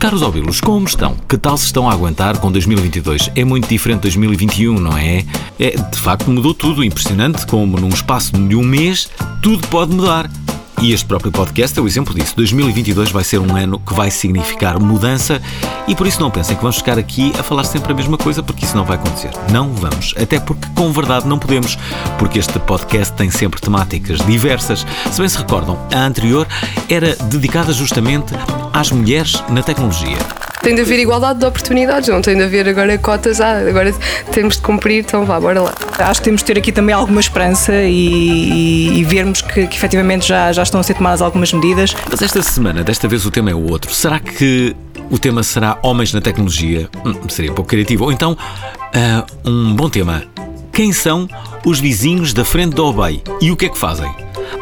Caros ouvi-los, como estão? Que tal se estão a aguentar com 2022? É muito diferente de 2021, não é? É, de facto mudou tudo, impressionante como num espaço de um mês tudo pode mudar. E este próprio podcast é o exemplo disso. 2022 vai ser um ano que vai significar mudança e por isso não pensem que vamos ficar aqui a falar sempre a mesma coisa, porque isso não vai acontecer. Não vamos. Até porque, com verdade, não podemos, porque este podcast tem sempre temáticas diversas. Se bem se recordam, a anterior era dedicada justamente às mulheres na tecnologia. Tem de haver igualdade de oportunidades, não tem de haver agora cotas, ah, agora temos de cumprir, então vá, bora lá. Acho que temos de ter aqui também alguma esperança e, e, e vermos que, que efetivamente já, já estão a ser tomadas algumas medidas. Mas esta semana, desta vez o tema é o outro. Será que o tema será Homens na Tecnologia? Hum, seria pouco criativo. Ou então, uh, um bom tema. Quem são os vizinhos da frente da OBEI e o que é que fazem?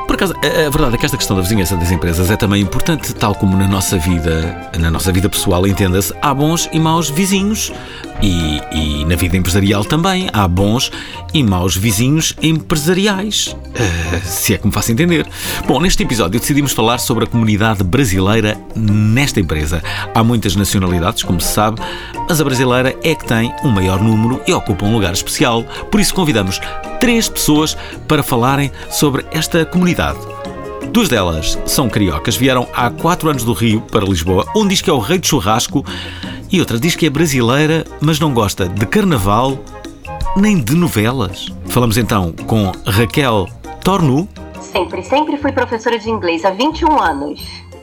Por acaso, a, a verdade é que esta questão da vizinhança das empresas é também importante, tal como na nossa vida, na nossa vida pessoal, entenda-se, há bons e maus vizinhos. E, e, na vida empresarial também há bons e maus vizinhos empresariais. Uh, se é que me faço entender. Bom, neste episódio decidimos falar sobre a comunidade brasileira nesta empresa. Há muitas nacionalidades, como se sabe, mas a brasileira é que tem um maior número e ocupa um lugar especial. Por isso convidamos três pessoas para falarem sobre esta comunidade. Duas delas são cariocas, vieram há quatro anos do Rio para Lisboa. Um diz que é o rei do churrasco e outra diz que é brasileira, mas não gosta de carnaval nem de novelas. Falamos então com Raquel Tornu. Sempre, sempre fui professora de inglês há 21 anos.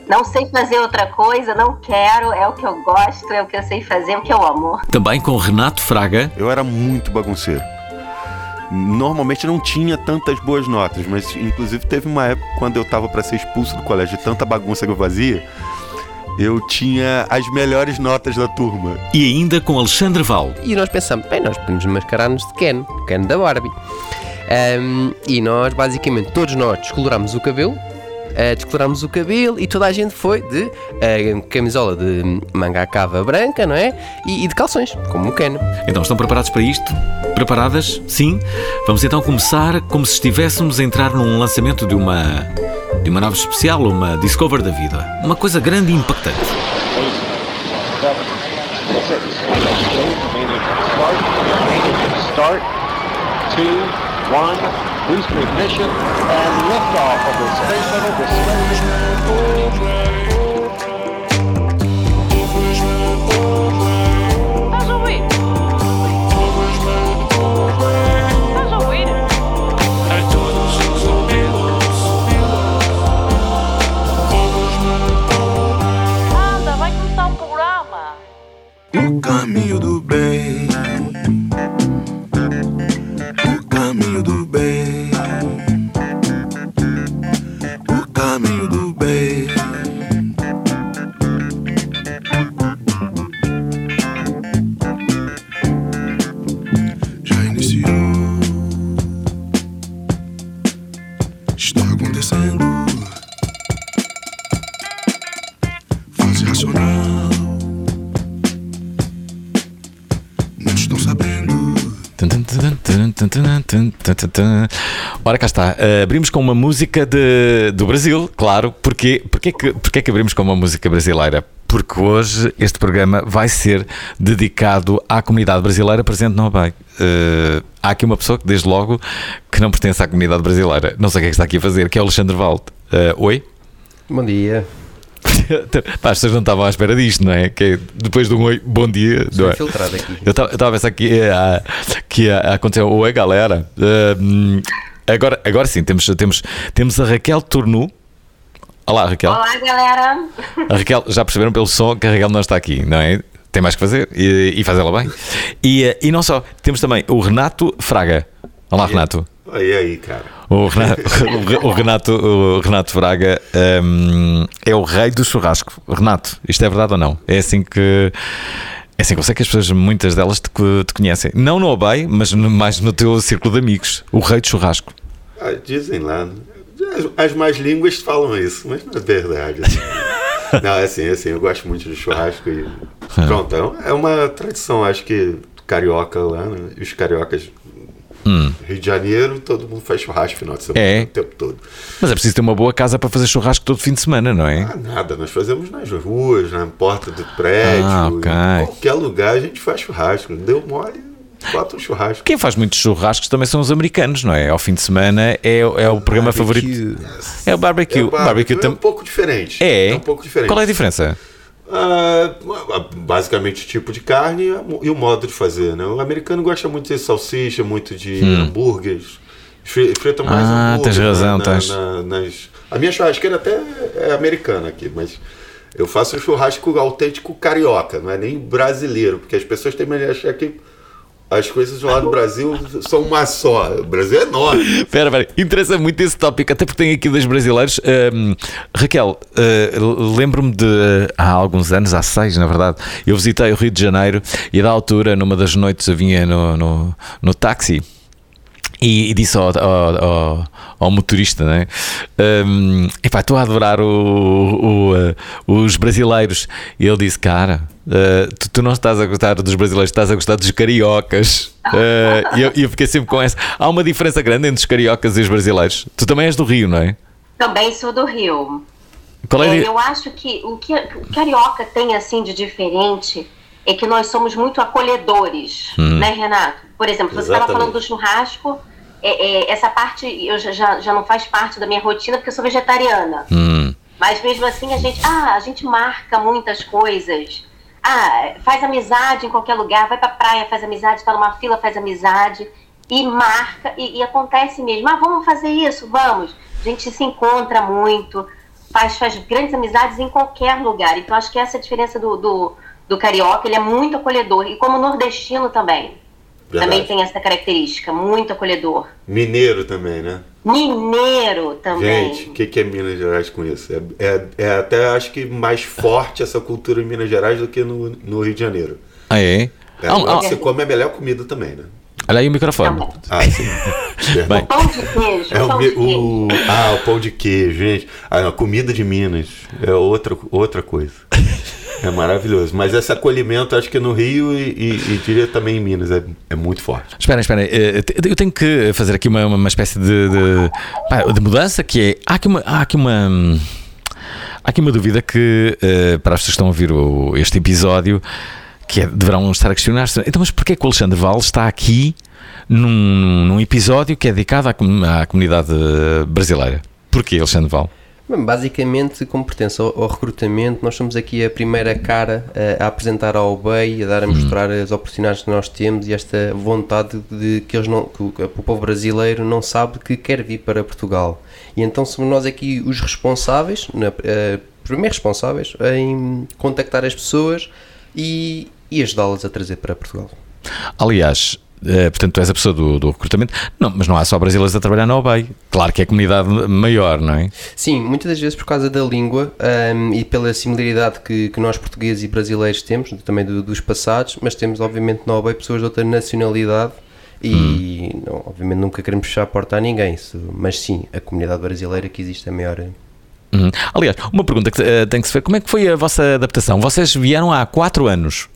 Não sei fazer outra coisa, não quero, é o que eu gosto, é o que eu sei fazer, é o que eu amo. Também com Renato Fraga. Eu era muito bagunceiro normalmente não tinha tantas boas notas, mas inclusive teve uma época quando eu estava para ser expulso do colégio de tanta bagunça que eu fazia, eu tinha as melhores notas da turma. E ainda com Alexandre Val. E nós pensamos, bem, nós podemos mascarar-nos de Ken, Ken da Barbie. Um, e nós, basicamente, todos nós descoloramos o cabelo uh, descolorámos o cabelo e toda a gente foi de uh, camisola de manga cava branca, não é? E, e de calções, como o Ken. Então estão preparados para isto? Preparadas? Sim? Vamos então começar como se estivéssemos a entrar num lançamento de uma de uma nave especial, uma Discover da vida. Uma coisa grande e impactante. Start. Two, one, booster ignition, and liftoff of the Space Shuttle Discovery. Ora, cá está. Uh, abrimos com uma música de, do Brasil, claro. Porquê, porquê, que, porquê que abrimos com uma música brasileira? Porque hoje este programa vai ser dedicado à comunidade brasileira presente no OBEI. Uh, há aqui uma pessoa que, desde logo, que não pertence à comunidade brasileira. Não sei o que é que está aqui a fazer, que é o Alexandre Valde. Uh, oi? Bom dia. Pá, as pessoas não estavam à espera disto, não é? Que é depois de um oi, bom dia. Estou infiltrado aqui. Eu estava a pensar que ia, que ia acontecer. Oi, galera. Uh, agora, agora sim, temos, temos, temos a Raquel Turnu. Olá, Raquel. Olá, galera. A Raquel, já perceberam pelo som que a Raquel não está aqui, não é? Tem mais que fazer e, e faz ela bem. E, e não só, temos também o Renato Fraga. Olá, Renato. E aí, cara? O Renato, o Renato, o Renato Braga um, é o rei do churrasco. Renato, isto é verdade ou não? É assim que. É assim que eu sei que as pessoas, muitas delas, te, te conhecem. Não no Obey, mas mais no teu círculo de amigos. O rei do churrasco. Ah, dizem lá. As, as mais línguas falam isso, mas não é verdade. não, é assim, é assim. Eu gosto muito de churrasco e. Pronto, é uma tradição, acho que carioca lá, né? Os cariocas Rio de Janeiro, todo mundo faz churrasco no final de semana É. o tempo todo. Mas é preciso ter uma boa casa para fazer churrasco todo fim de semana, não é? Ah, nada, nós fazemos nas ruas, na porta do prédio, Ah, ok. em qualquer lugar a gente faz churrasco. Deu mole, bota um churrasco. Quem faz muitos churrascos também são os americanos, não é? Ao fim de semana é, é o programa favorito. É o barbecue. É, O barbecue barbecue é um pouco diferente. É. um pouco diferente. Qual é a diferença? Ah, basicamente o tipo de carne e o modo de fazer, né? O americano gosta muito de salsicha, muito de hambúrgueres. Fri- Fritam mais Hum. Ah, hambúrguer tens razão, na- tens. na- nas... A minha churrasqueira até é americana aqui, mas eu faço um churrasco autêntico carioca, não é nem brasileiro, porque as pessoas têm mania de achar que as coisas lá no Brasil são uma só. O Brasil é enorme. Espera, espera, interessa muito esse tópico, até porque tem aqui dois brasileiros. Ahm, Raquel, ah, lembro-me de há alguns anos, há seis na verdade, eu visitei o Rio de Janeiro e da altura, numa das noites, eu vinha no, no, no táxi. E, e disse ao, ao, ao- ao motorista, né? Um, epá, estou a adorar o, o, uh, os brasileiros. E ele disse: Cara, uh, tu, tu não estás a gostar dos brasileiros, estás a gostar dos cariocas. Uh, e eu, eu fiquei sempre com essa. Há uma diferença grande entre os cariocas e os brasileiros. Tu também és do Rio, não é? Também sou do Rio. É, É, eu acho que o que o carioca tem assim de diferente é que nós somos muito acolhedores, Hum. né, Renato? Por exemplo, você estava falando do churrasco, é, é, essa parte eu já, já, já não faz parte da minha rotina porque eu sou vegetariana. Hum, Mas mesmo assim a gente, ah, a gente marca muitas coisas. Ah, faz amizade em qualquer lugar, vai pra praia, faz amizade, tá numa fila, faz amizade e marca e, e acontece mesmo. Ah, vamos fazer isso, vamos. A gente se encontra muito, faz, faz grandes amizades em qualquer lugar. Então acho que essa é a diferença do, do, do carioca, ele é muito acolhedor e como nordestino também. Verdade. Também tem essa característica, muito acolhedor. Mineiro também, né? Mineiro também. Gente, o que, que é Minas Gerais com isso? É, é, é até acho que mais forte essa cultura em Minas Gerais do que no, no Rio de Janeiro. ah, é? É, Ah, ah, você come a melhor comida também, né? olha aí o microfone. Ah, sim. Bem, Pão de queijo, É o, de queijo. o- ah, o pão de queijo, gente. Ah, a comida de Minas é outra, outra coisa. É maravilhoso. Mas esse acolhimento, acho que no Rio e, e, e diria também em Minas, é, é muito forte. Esperem, esperem. eh, Eu tenho que fazer aqui uma, uma espécie de, de, de mudança que é. Há aqui uma. Há aqui uma Há aqui uma dúvida que, eh, para as pessoas que estão a ouvir o- este episódio, que é, deverão estar a questionar-se. Então, mas porquê que o Alexandre Val está aqui num, num episódio que é dedicado à, à comunidade eh, brasileira? Porquê, Alexandre Val? Basicamente, como pertence ao, ao recrutamento, nós somos aqui a primeira cara eh, a apresentar ao BEI, a dar a mostrar as oportunidades que nós temos e esta vontade de que eles não, que o, que o povo brasileiro não sabe que quer vir para Portugal. E então somos nós aqui os responsáveis, na, eh, primeiro responsáveis, em contactar as pessoas e, e ajudá-las a trazer para Portugal. Aliás, eh, portanto, tu és a pessoa do, do recrutamento. Não, mas não há só brasileiros a trabalhar na OBEI. Claro que é comunidade maior, não é? Sim, muitas das vezes por causa da língua ahm, e pela similaridade que, que nós portugueses e brasileiros temos, também do- dos passados, mas temos obviamente na OBEI pessoas de outra nacionalidade e não, obviamente nunca queremos fechar a porta a ninguém, isso- mas sim, a comunidade brasileira que existe é maior. Uhum. Aliás, uma pergunta que eh, tem que se ver: como é que foi a vossa adaptação? Vocês vieram há 4 anos,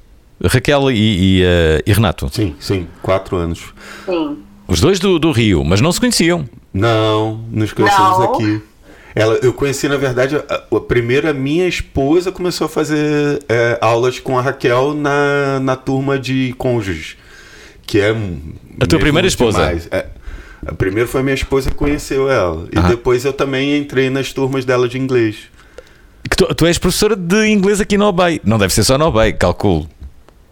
Raquel e, e, eh, e Renato, Sim, sim, quatro anos. Sim. os dois do, do Rio, mas não se conheciam. Não, nos conhecemos Não. aqui. Ela, eu conheci, na verdade, a, a primeira minha esposa começou a fazer é, aulas com a Raquel na, na turma de cônjuges. Que é. A tua primeira esposa? É, a primeira foi minha esposa que conheceu ela. E Ah. depois eu também entrei nas turmas dela de inglês. Que tu, tu és professora de inglês aqui na OBEI. Não deve ser só na OBEI, calculo.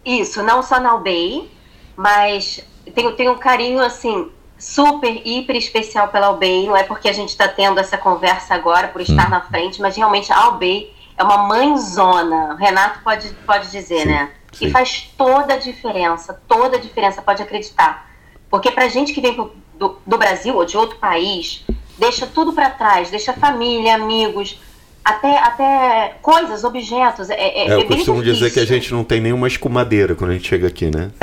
Isso, não só na UBEI, mas tenho, tenho um carinho, assim, super, hiper especial pela UBEI. Não é porque a gente está tendo essa conversa agora por estar na frente, mas realmente a UBEI é uma mãezona. O Renato pode, pode dizer, Sim, né? sim. E faz toda a diferença, toda a diferença, pode acreditar. Porque pra gente que vem pro- do, do Brasil ou de outro país, deixa tudo para trás, deixa família, amigos, até, até coisas, objetos. É, é, É, eu é costumo dizer que a gente não tem nenhuma escumadeira quando a gente chega aqui, né?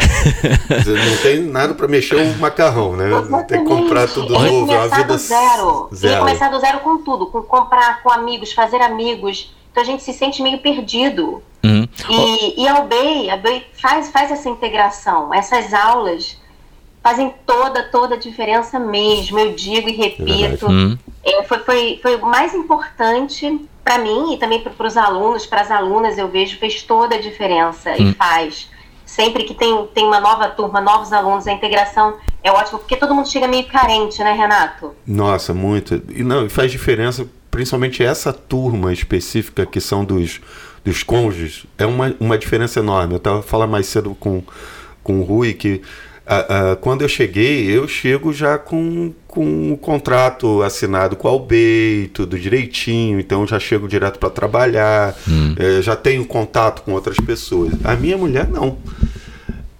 não tem nada pra mexer o macarrão, né? Tem que comprar tudo Exatamente. novo, é uma começar vida do zero. zero. Começar do zero com tudo, com comprar com amigos, fazer amigos. Então a gente se sente meio perdido. Uhum. E, e a UBEI, a UBEI faz, faz essa integração, essas aulas. fazem toda, toda a diferença mesmo. Eu digo e repito. Hum. É, foi, foi, foi o mais importante para mim e também para os alunos, para as alunas, eu vejo, fez toda a diferença e faz. Sempre que tem, tem uma nova turma, novos alunos, a integração é ótima, porque todo mundo chega meio carente, né, Renato? Nossa, muito. E não, e faz diferença, principalmente essa turma específica que são dos, dos cônjuges, é uma, uma diferença enorme. Eu estava falando mais cedo com, com o Rui que ah, ah, quando eu cheguei, eu chego já com, com o contrato assinado com a UB, tudo direitinho, então eu já chego direto para trabalhar, eh, já tenho contato com outras pessoas. A minha mulher não.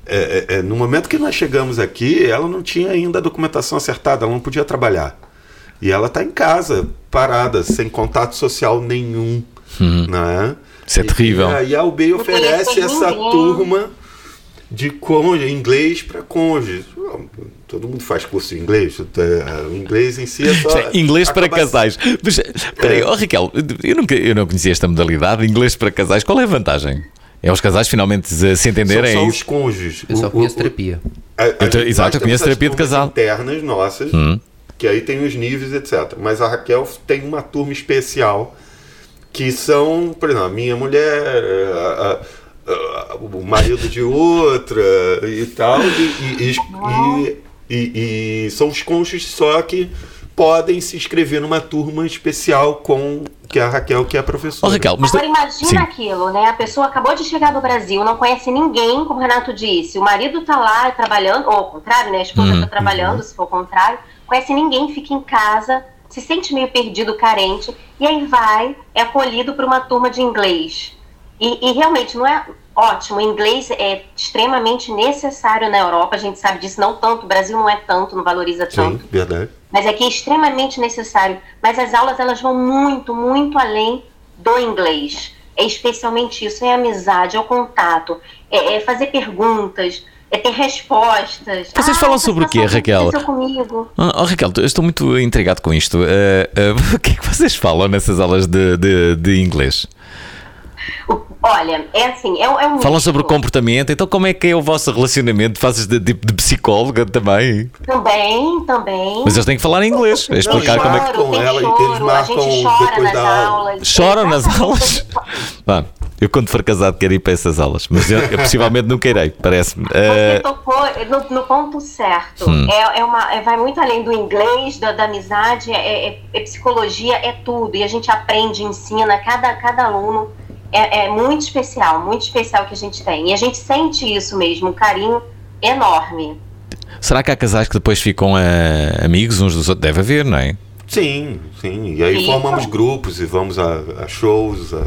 É, é, é, no momento que nós chegamos aqui, ela não tinha ainda a documentação acertada, ela não podia trabalhar. E ela está em casa, parada, sem contato social nenhum. Né? Isso é terrível. E aí a UB oferece essa turma de cônjuge, inglês para cônjuge. Todo mundo faz curso de inglês. é, O inglês em si é só. Inglês para casais. Mas, peraí, oh, Raquel, eu, nunca, eu não conhecia esta modalidade. Inglês para casais, qual é a vantagem? É os casais finalmente se entenderem? São é só os cônjuges. Eu só conheço o- terapia. Gente- exato, eu conheço terapia de turmas casal. internas nossas, Hum. que aí tem os níveis, etc. Mas a Raquel tem uma turma especial que são, por exemplo, a minha mulher, a- o marido de outra e tal, e, e- e- e- e são os cônjuges só que podem se inscrever numa turma especial com que é a Raquel, que é a professora. Raquel, mas. Agora imagina Sim. aquilo, né? A pessoa acabou de chegar do Brasil, não conhece ninguém, como o Renato disse. O marido tá lá trabalhando, ou ao contrário, né? A esposa Uhum, tá trabalhando, se for o contrário. Conhece ninguém, fica em casa, se sente meio perdido, carente, e aí vai, é acolhido por uma turma de inglês. E, e realmente não é ótimo. O inglês é extremamente necessário na Europa, a gente sabe disso, não tanto. O Brasil não é tanto, não valoriza tanto Sim, verdade. mas aqui é extremamente necessário. Mas as aulas elas vão muito, muito além do inglês. É especialmente isso, é a amizade, é o contato, é, é fazer perguntas, é ter respostas. Vocês Ah, falam essa sobre o quê, Raquel? comigo. Oh, oh, Raquel, eu estou muito intrigado com isto. Eh, eh, o que é que vocês falam nessas aulas de, de, de inglês? Olha, é assim, é, um- é um Falam sobre o comportamento, então como é que é o vosso relacionamento? Fazes de, de, de psicóloga também? Também, também. Mas eles têm que falar em inglês, é explicar como é que. tem ela e choro, eles a marcam gente chora depois nas da aula. aulas. Choram nas Exatamente. aulas? Bom, eu quando for casado quero ir para essas aulas, mas eu, eu possivelmente nunca irei, parece-me. Você Eh, tocou no, no ponto certo. Hum. É, é uma, é- vai muito além do inglês, da, da amizade, é, é- é psicologia, é tudo. E a gente aprende, ensina, cada, cada aluno é, é muito especial, muito especial que a gente tem. E a gente sente isso mesmo, um carinho enorme. será que há casais que depois ficam eh, amigos uns dos outros? Deve haver, não é? Sim, sim. E aí formamos grupos e vamos a, a shows. A,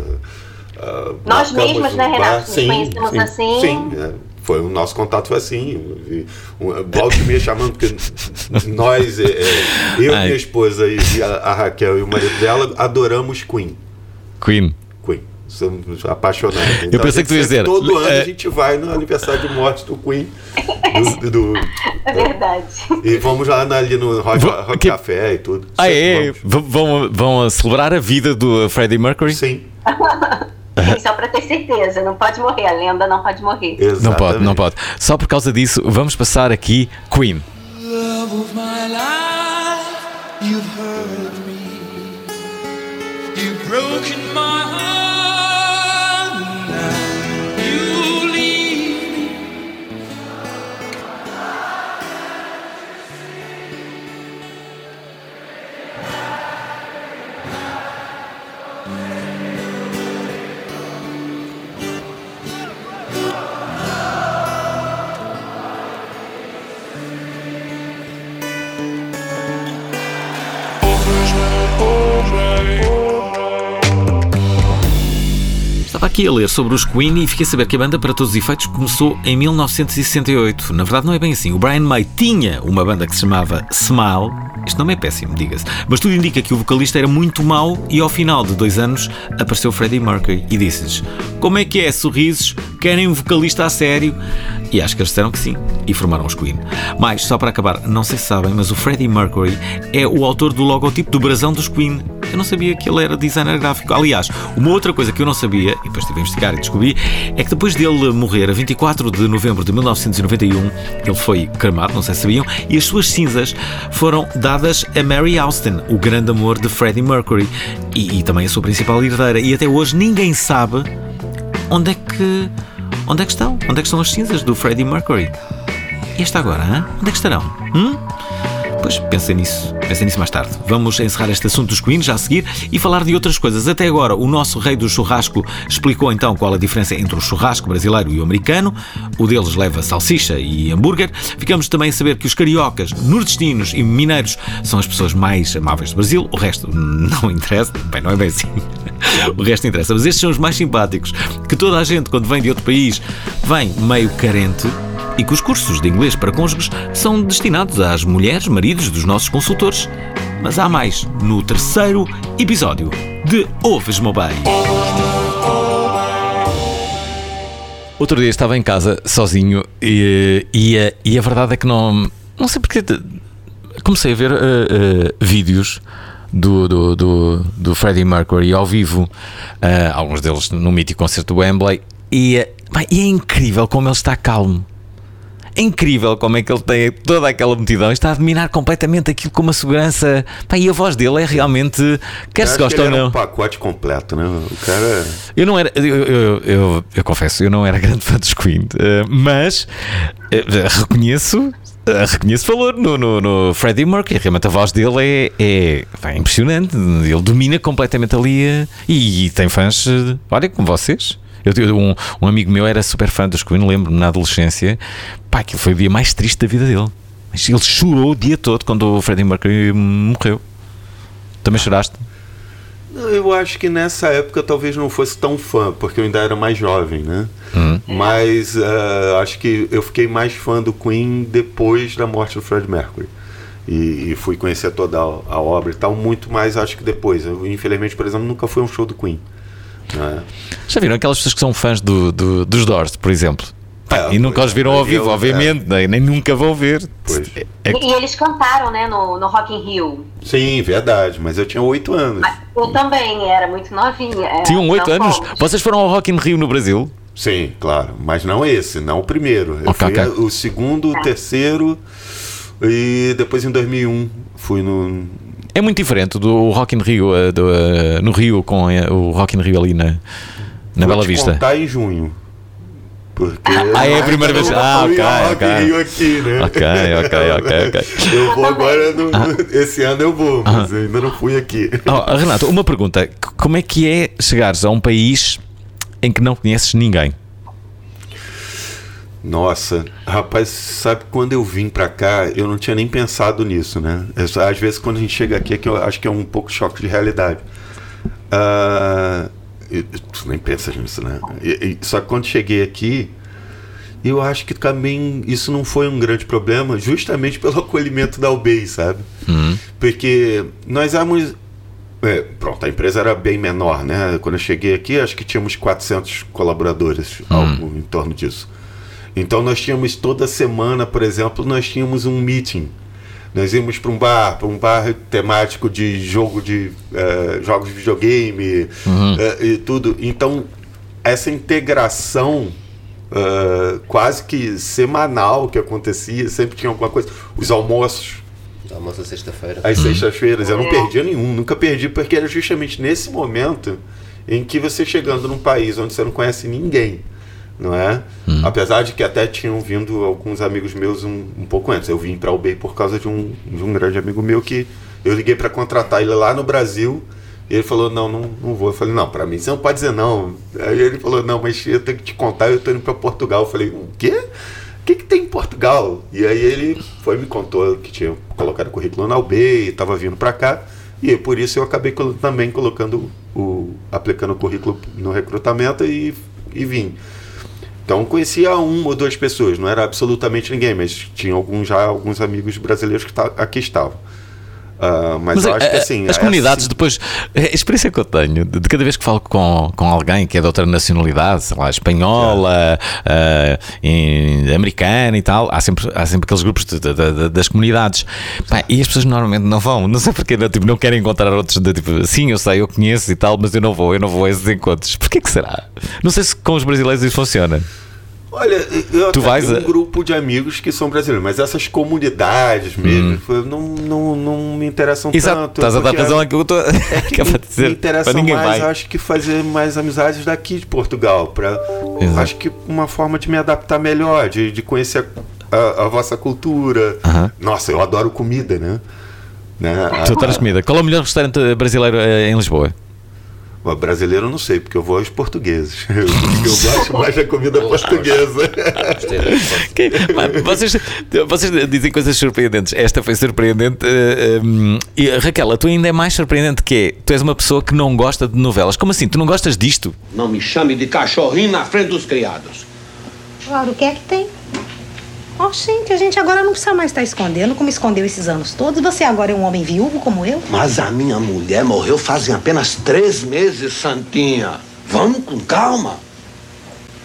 a- Nós um né, Renato? bar. Nos Sim, conhecemos sim, assim. Sim, é. foi o nosso contato foi assim. E, um, Volta e meia chamando, porque nós, é, é, eu, Ai. minha esposa e a, a Raquel e o marido dela adoramos Queen. Queen. Somos apaixonados. Então, pensei a gente que tu ia dizer, Todo ano é- a gente vai no aniversário de morte do Queen. do- do- É verdade. e vamos lá ali no Rock, Rock que- Café e tudo. Ah, é? vamos. Vão, vão celebrar a vida do Freddie Mercury? Sim, Só pra ter certeza, não pode morrer, a lenda não pode morrer. exatamente. Não pode, não pode. Só por causa disso, vamos passar aqui Queen. love of my life, you've hurt aqui a ler sobre os Queen e fiquei a saber que a banda, para todos os efeitos, começou em 1968. Na verdade, não é bem assim. O Brian May tinha uma banda que se chamava Smile. Este nome é péssimo, diga-se. Mas tudo indica que o vocalista era muito mau e, ao final de dois anos, apareceu Freddie Mercury e disse-lhes: Como é que é, sorrisos? Querem um vocalista a sério? E acho que eles disseram que sim. E formaram os Queen. Mas, só para acabar, não sei se sabem, mas o Freddie Mercury é o autor do logotipo do brasão dos Queen. eu não sabia que ele era designer gráfico. Aliás, uma outra coisa que eu não sabia, e depois estive a investigar e descobri, é que depois dele morrer, a 24 de novembro de 1991, ele foi cremado, não sei se sabiam, e as suas cinzas foram dadas a Mary Austin, o grande amor de Freddie Mercury, e, e também a sua principal herdeira. E até hoje ninguém sabe onde é que. Onde é que estão? Onde é que estão as cinzas do Freddie Mercury? E esta agora, hein? onde é que estarão? Hum? Pois pensem nisso, pensem nisso mais tarde. Vamos encerrar este assunto dos Queens já a seguir e falar de outras coisas. Até agora, o nosso rei do churrasco explicou então qual a diferença entre o churrasco brasileiro e o americano. O deles leva salsicha e hambúrguer. Ficamos também a saber que os cariocas, nordestinos e mineiros são as pessoas mais amáveis do Brasil. O resto não interessa. Bem, não é bem assim. O resto interessa. Mas estes são os mais simpáticos. Que toda a gente, quando vem de outro país, vem meio carente e que os cursos de inglês para cônjuges são destinados às mulheres, maridos dos nossos consultores. Mas há mais no terceiro episódio de Ouves-me. Outro dia estava em casa sozinho e, e, a, e a verdade é que não. Não sei porque. Comecei a ver uh, uh, vídeos do, do, do, do Freddie Mercury ao vivo, uh, alguns deles no mítico concerto do Wembley, e, e é incrível como ele está calmo. É incrível como é que ele tem toda aquela multidão e está a dominar completamente aquilo com uma segurança. E a voz dele é realmente. Quer se gosta ou Era não. um pacote completo, né? O cara. Eu não era, eu, eu, eu, eu confesso, eu não era grande fã dos Queen, eh, mas eh, reconheço. Eh, Reconheço valor no, no, no Freddie Mercury. Realmente a voz dele é, é, é impressionante. Ele domina completamente ali eh, e, e tem fãs, eh, olha, como vocês. Eu, um, um amigo meu era super fã dos Queen, lembro-me na adolescência. Pá, aquilo foi o dia mais triste da vida dele. Ele chorou o dia todo quando o Freddie Mercury morreu. Também choraste? Eu acho que nessa época talvez não fosse tão fã, porque eu ainda era mais jovem, né? Mas ah, acho que eu fiquei mais fã do Queen depois da morte do Fred Mercury. E, e fui conhecer toda a, a obra e tal, muito mais acho que depois. Eu, infelizmente, por exemplo, nunca fui a um show do Queen. né? Já viram aquelas pessoas que são fãs do, do- dos Doors, por exemplo? Pá, É, e nunca os viram é, ao vivo, eu- obviamente, nem, nem nunca vão ver. Pois. É- é E, e eles cantaram, né, no, no Rock in Rio. Sim, verdade, mas eu tinha oito anos. Mas eu também era muito novinha. é, tinham oito anos. Vocês foram ao Rock in Rio no Brasil? Sim, claro, mas não esse, não o primeiro. Eu Ok, fui ok. o segundo, o terceiro e depois em 2001 fui no. É muito diferente do Rock in Rio, eh, do, eh, no Rio, com eh, o Rock in Rio ali na, na Vou Bela Vista. contar em junho. Porque Ah, é a primeira vez. Ah, ok, ao Rock ok. in Rio aqui, né? Ok, ok, ok, ok. Eu vou agora, no, Ah. esse ano eu vou, mas eu ainda não fui aqui. Oh, Renato, uma pergunta. Como é que é chegares a um país em que não conheces ninguém? Nossa, rapaz, sabe quando eu vim pra cá, eu não tinha nem pensado nisso, né? Às vezes quando a gente chega aqui é que eu acho que é um pouco choque de realidade. Ah, tu nem pensa nisso, né? E- e- só que quando cheguei aqui, eu acho que também isso não foi um grande problema, justamente pelo acolhimento da UBEI, sabe? Porque nós éramos. é, pronto, a empresa era bem menor, né? Quando eu cheguei aqui, acho que tínhamos 400 colaboradores, algo em torno disso. Então nós tínhamos toda semana, por exemplo, nós tínhamos um meeting. Nós íamos para um bar, para um bar temático de jogo de eh, jogos de videogame eh, e tudo. Então essa integração eh, quase que semanal que acontecia, sempre tinha alguma coisa. Os almoços Almoço sexta-feira. às sextas-feiras. Eu não perdia nenhum, nunca perdi, porque era justamente nesse momento em que você chegando num país onde você não conhece ninguém, não é? Apesar de que até tinham vindo alguns amigos meus um, um pouco antes. Eu vim para o UBI por causa de um, de um grande amigo meu que eu liguei para contratar ele lá no Brasil. E ele falou: Não, não, não vou. Eu falei: Não, para mim você não pode dizer não. Aí ele falou: Não, mas eu tenho que te contar, eu tô indo para Portugal. Eu falei: O quê? O que, que tem em Portugal? E aí ele foi e me contou que tinha colocado o currículo na UB e estava vindo para cá. E por isso eu acabei também colocando o. aplicando o currículo no recrutamento e, e vim. Então conhecia uma ou duas pessoas, não era absolutamente ninguém, mas tinha alguns já alguns amigos brasileiros que aqui estavam. Ah, mas, Mas eu a- acho que a- assim. as é comunidades assim- depois, a experiência que eu tenho, de, de cada vez que falo com, com alguém que é de outra nacionalidade, sei lá, espanhola, ah, em- americana e tal, há sempre, há sempre aqueles grupos de- de- das comunidades. Pá, e as pessoas normalmente não vão, não sei porque, não, tipo, não querem encontrar outros de tipo, sim, eu sei, eu conheço e tal, mas eu não vou, eu não vou a esses encontros. Porquê que será? Não sei se com os brasileiros isso funciona. Olha, eu Tu vais tenho a- um grupo de amigos que são brasileiros, mas essas comunidades mesmo foi- não, não, não me interessam Hum. Exato, tanto. estás a dar razão aqui, eu estou que é me dizer, interessa para ninguém mais, vai. acho que fazer mais amizades daqui de Portugal, Exato. acho que uma forma de me adaptar melhor, de, de conhecer a, a- a vossa cultura. Aham. Nossa, eu adoro comida, né? né? Tu traz comida. Qual é o melhor restaurante brasileiro eh, em Lisboa? O brasileiro eu não sei, porque eu vou aos portugueses. Eu, eu gosto mais da comida portuguesa. Gostei da resposta. Que- pá, vocês, vocês dizem coisas surpreendentes. Esta foi surpreendente. e Raquel, a tua ainda é mais surpreendente que é, tu és uma pessoa que não gosta de novelas. Como assim? Tu não gostas disto? Não me chame de cachorrinho na frente dos criados. Claro, o que é que tem? Ó, gente, a gente agora não precisa mais estar escondendo como escondeu esses anos todos. Você agora é um homem viúvo como eu? Mas a minha mulher morreu fazem apenas três meses, Santinha. Vamos com calma.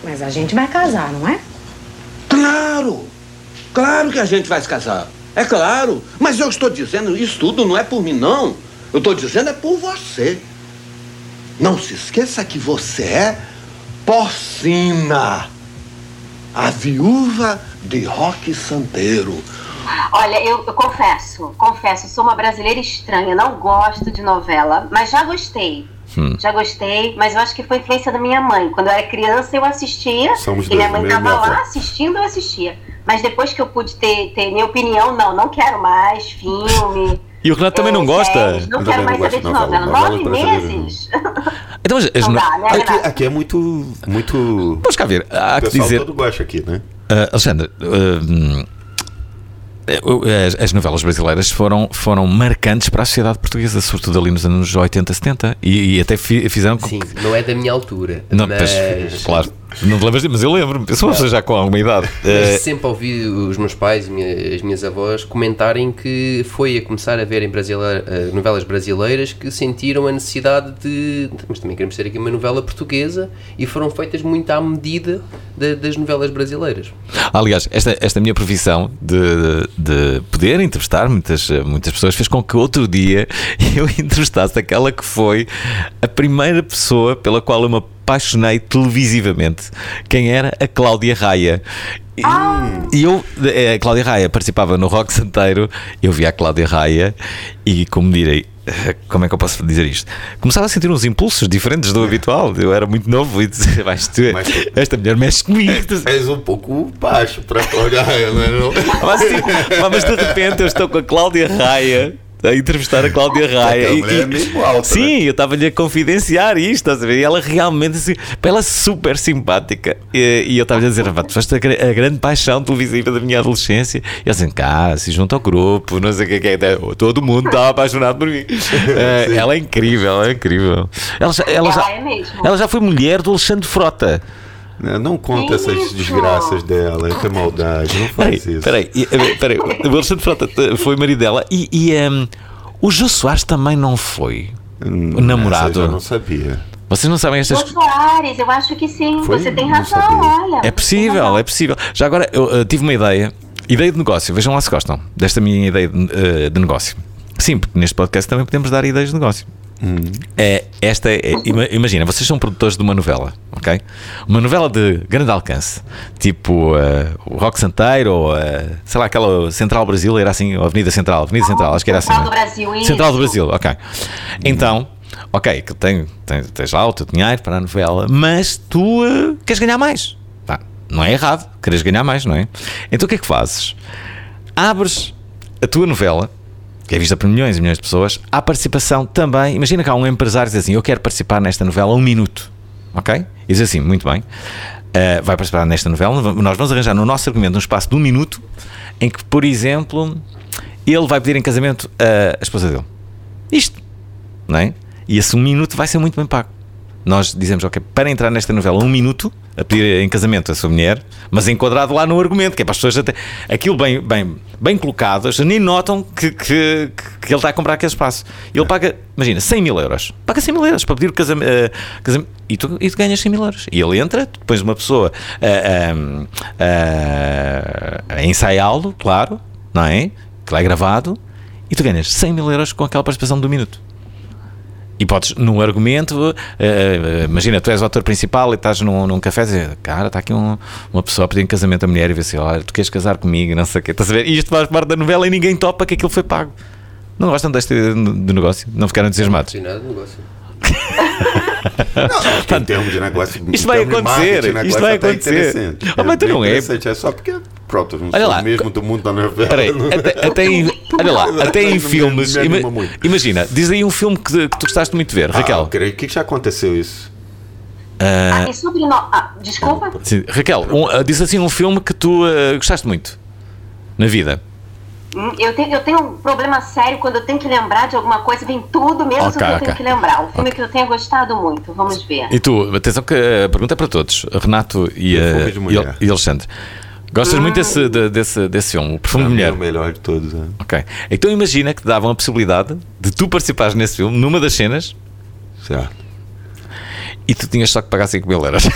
Mas a gente vai casar, não é? Claro! Claro que a gente vai se casar. É claro. Mas eu estou dizendo isso tudo não é por mim, não. Eu estou dizendo é por você. Não se esqueça que você é Porcina, a viúva de Roque Santeiro. Olha, eu, eu confesso, confesso, sou uma brasileira estranha, não gosto de novela, mas já gostei. Hum. Já gostei, mas eu acho que foi influência da minha mãe. Quando eu era criança, eu assistia. Somos e minha mãe estava lá assistindo, eu assistia. Mas depois que eu pude ter, ter minha opinião, não, não quero mais filme. E o Renato também não eh, gosta. séries, Não Eu quero mais não saber de novela. novela. Nove meses. Então, as, as Não no- dá, né, Aqui, aqui é muito. muito Vamos cá ver. Há o que dizer. todo gosta aqui, né? Ah, Alexandre, hum, as, as novelas brasileiras foram, foram marcantes para a sociedade portuguesa, sobretudo ali nos anos 80, 70. E, e até fi- fizeram Sim, não é da minha altura. Não, mas, pois, claro, não te lembras de, mas eu lembro-me, eu sou uma pessoa já com alguma idade. mas Ah, sempre ouvi os meus pais e as minhas avós comentarem que foi a começar a ver em brasileira, eh, novelas brasileiras que sentiram a necessidade de. Mas também queremos ter aqui uma novela portuguesa e foram feitas muito à medida da- das novelas brasileiras. Aliás, esta, esta minha profissão de, de poder entrevistar muitas, muitas pessoas fez com que outro dia eu entrevistasse aquela que foi a primeira pessoa pela qual eu me apaixonei televisivamente. Quem era? A Cláudia Raia. E, e eu, eh, a Cláudia Raia participava no Rock Santeiro, eu via a Cláudia Raia e, como direi, como é que eu posso dizer isto? Começava a sentir uns impulsos diferentes do habitual. Eu era muito novo e dizia, "Vais tu- Mas- esta mulher mexe comigo. És um pouco baixo para Cláudia Raia, não é? Não? Mas, assim, mas de repente eu estou com a Cláudia Raia a entrevistar a Cláudia Raia. Mulher é mesmo alta, sim, eu estava-lhe a confidenciar isto, estás a ver? E ela realmente, assim, ela é super simpática. E, e eu estava-lhe a dizer, "Pá, tu foste a, a grande paixão televisiva da minha adolescência. E ela assim, cá, se junta ao grupo, não sei o que é que é. até Todo mundo estava apaixonado por mim. Eh, ela é incrível, ela é incrível. Ela já, ela, Ela já, é mesmo. ela já foi mulher do Alexandre Frota. Não, não conta essas Isso. desgraças dela, é ter maldade, não Peraí, faz isso. peraí, eh, peraí. O Alexandre Frota eh, foi marido dela e, e, ehm, o Jô Soares também não foi. Hum, namorado. essa eu não sabia. Vocês não sabem estas Jô Soares, eu acho que sim. Foi? Você tem razão, olha. É possível, razão. é possível. Já agora, eu eh, tive uma ideia. Ideia de negócio. Vejam lá se gostam desta minha ideia de, eh, de negócio. Sim, porque neste podcast também podemos dar ideias de negócio. É, esta é, ima- imagina, vocês são produtores de uma novela, ok? Uma novela de grande alcance, tipo eh, o Rock Santeiro ou eh, sei lá, aquela Central Brasil, era assim, ou Avenida Central, Avenida Central, acho que era assim. Central né? do Brasil, isso. Central do Brasil, ok. Então, ok, que tem, tem, tens lá o teu dinheiro para a novela, mas tu eh, queres ganhar mais. Pá, não é errado, queres ganhar mais, não é? Então o que é que fazes? Abres a tua novela, que é vista por milhões e milhões de pessoas, há participação também. Imagina que há um empresário que diz assim: Eu quero participar nesta novela um minuto, ok? E diz assim: Muito bem, eh, vai participar nesta novela. Nós vamos arranjar no nosso argumento um espaço de um minuto em que, por exemplo, ele vai pedir em casamento a esposa dele. Isto, não é? E esse um minuto vai ser muito bem pago. Nós dizemos, ok, para entrar nesta novela, um minuto, a pedir em casamento a sua mulher, mas enquadrado lá no argumento, que é para as pessoas até. Aquilo bem, bem, bem colocado, as nem notam que, que, que ele está a comprar aquele espaço. Ele paga, imagina, 100 mil euros. Paga 100 mil euros para pedir o casamento. e, tu, e tu ganhas 100 mil euros. E ele entra, pões uma pessoa a, a, a ensaiá-lo, claro, não é? Que lá é gravado, e tu ganhas 100 mil euros com aquela participação do minuto. E podes, num argumento, uh, uh, imagina, tu és o ator principal e estás num, num café e dizes, cara, está aqui um, uma pessoa a pedir em casamento a mulher e vê assim, olha, tu queres casar comigo, não sei o quê, estás a ver? E isto faz parte da novela e ninguém topa que aquilo foi pago. Não gostam deste de negócio? Não ficaram entusiasmados? Não nada de negócio. Não, em termos de negócio. Isto vai acontecer. Isto vai acontecer. Oh, mas tu não é. É só porque pronto, não olha sou lá, mesmo do mundo da novela. Peraí, até, até em, olha lá, até em filmes. me muito. imagina, diz aí um filme que, que tu gostaste muito de ver, Ah, Raquel. eu creio que já aconteceu isso. Ah, e sobre no... ah, desculpa? Sim, Raquel, um, ah, diz assim um filme que tu ah, gostaste muito na vida. Hum, Eu tenho, eu tenho um problema sério quando eu tenho que lembrar de alguma coisa, vem tudo mesmo Ok, que eu ok. tenho que lembrar. Um filme que eu tenho gostado muito, vamos ver. E tu, atenção que a pergunta é para todos, Renato e, de mulher. e, e Alexandre. Gostas muito desse, de- desse, desse filme, o Perfume de mim é Mulher? o melhor de todos. É. Ok. Então imagina que te davam a possibilidade de tu participares nesse filme, numa das cenas, Certo. E tu tinhas só que pagar 5 mil euros.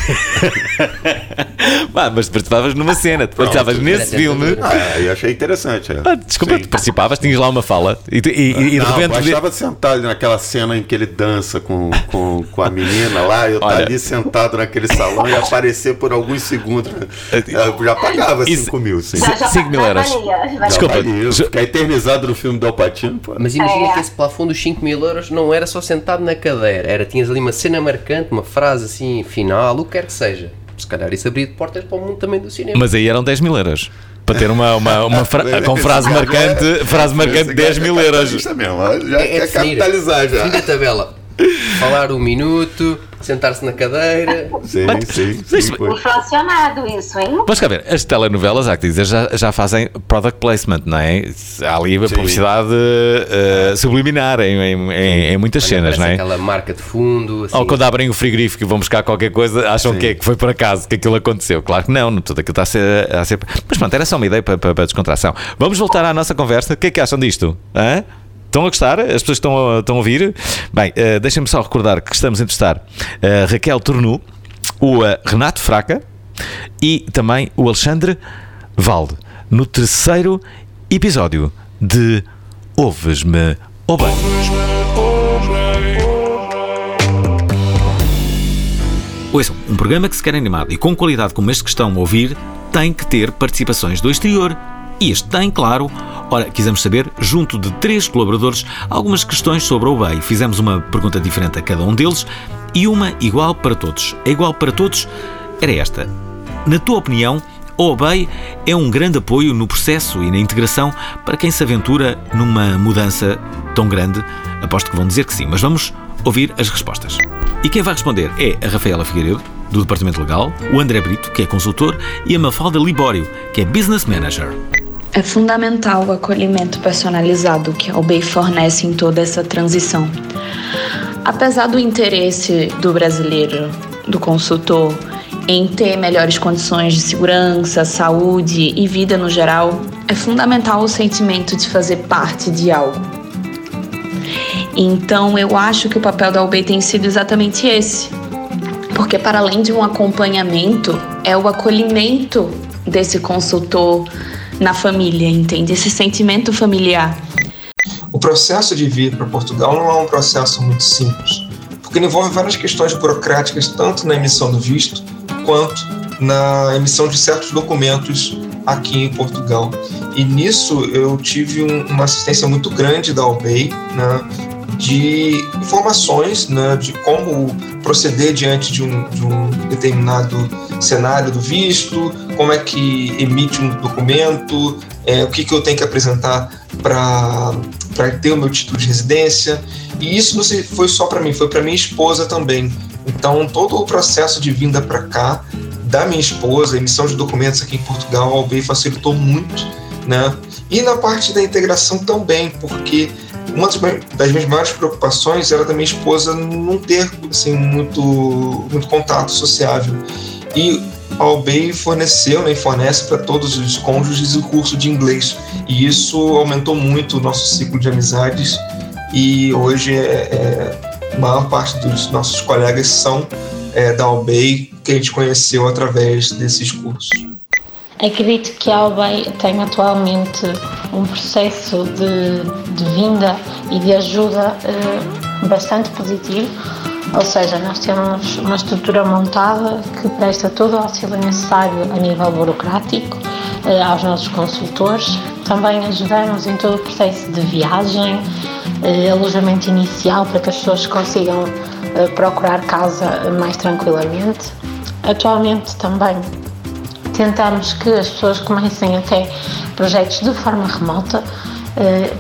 Pá, mas tu participavas numa cena, tu participavas nesse filme. Ah, eu achei interessante. É. Ah, desculpa, Sim. tu participavas, tinhas lá uma fala e, tu- e- e- e de Não, repente. eu estava sentado naquela cena em que ele dança com, com, com a menina lá, eu tá ali sentado naquele salão e aparecer por alguns segundos. Eu já pagava Isso- 5 mil, sim. Já, já, 5 mil euros. valia, valia. Desculpa. Já- Ficar eternizado no filme do Alpatino. Mas imagina É. que esse plafond dos 5 mil euros não era só sentado na cadeira, era tinhas ali uma cena marcante, uma frase assim final, o que quer que seja. Se calhar isso abria portas para o mundo também do cinema. Mas aí eram 10 mil euros. Para ter uma, uma, uma fra- com frase marcante, frase marcante 10 mil euros. Ó, já É definir. capitalizar já. Definir a tabela. Falar um minuto, sentar-se na cadeira. Sim, sim, sim, pô. Inflacionado isso, hein? Mas cá ver, as telenovelas, há que dizer, já, já fazem product placement, não é? Há ali a Sim. publicidade eh, subliminar em, em, em- em muitas cenas, Parece não é? Aquela marca de fundo. Assim, Ou quando abrem o frigorífico e vão buscar qualquer coisa, acham Sim. que, é, que foi por acaso que aquilo aconteceu. Claro que não, tudo aquilo está a ser. a ser- Mas pronto, era só uma ideia para, para, para descontração. Vamos voltar à nossa conversa. O que é que acham disto? Hã? Estão a gostar? As pessoas estão a, estão a ouvir? Bem, eh, deixem-me só recordar que estamos a entrevistar a Raquel Tornu, o eh, Renato Fraca e também o Alexandre Valde no terceiro episódio de Ouves-me ou bem. Ouçam, um programa que se quer animado e com qualidade como este que estão a ouvir tem que ter participações do exterior. E este tem, claro. Ora, quisemos saber, junto de três colaboradores, algumas questões sobre a UBEI. Fizemos uma pergunta diferente a cada um deles e uma igual para todos. A igual para todos era esta. Na tua opinião, a OBEI é um grande apoio no processo e na integração para quem se aventura numa mudança tão grande? Aposto que vão dizer que sim, mas vamos ouvir as respostas. E quem vai responder é a Rafaela Figueiredo, do Departamento Legal, o André Brito, que é consultor, e a Mafalda Libório, que é Business Manager. É fundamental o acolhimento personalizado que a UBEI fornece em toda essa transição. Apesar do interesse do brasileiro, do consultor, em ter melhores condições de segurança, saúde e vida no geral, é fundamental o sentimento de fazer parte de algo. Então, eu acho que o papel da UBEI tem sido exatamente esse. Porque, para além de um acompanhamento, é o acolhimento desse consultor na família, entende? Esse sentimento familiar. O processo de vir para Portugal não é um processo muito simples, porque envolve várias questões burocráticas, tanto na emissão do visto quanto na emissão de certos documentos aqui em Portugal. E nisso eu tive um- uma assistência muito grande da UBEI, né, de informações né, de como proceder diante de um, de um determinado cenário do visto, como é que emite um documento, é, o que, que eu tenho que apresentar para ter o meu título de residência. E isso não foi só para mim, foi para minha esposa também. Então, todo o processo de vinda para cá da minha esposa, emissão de documentos aqui em Portugal, a OBEI facilitou muito, né? E na parte da integração também, porque uma das minhas maiores preocupações era da minha esposa não ter assim muito muito contato sociável. E a Albay forneceu né, e fornece para todos os cônjuges o curso de inglês. E isso aumentou muito o nosso ciclo de amizades. E hoje é, é, a maior parte dos nossos colegas são é, da Albay, que a gente conheceu através desses cursos. Acredito que a Albay tem atualmente um processo de, de vinda e de ajuda eh, bastante positivo, ou seja, nós temos uma estrutura montada que presta todo o auxílio necessário a nível burocrático eh, aos nossos consultores. Também ajudamos em todo o processo de viagem, eh, alojamento inicial para que as pessoas consigam eh, procurar casa mais tranquilamente. Atualmente também tentamos que as pessoas comecem a ter projetos de forma remota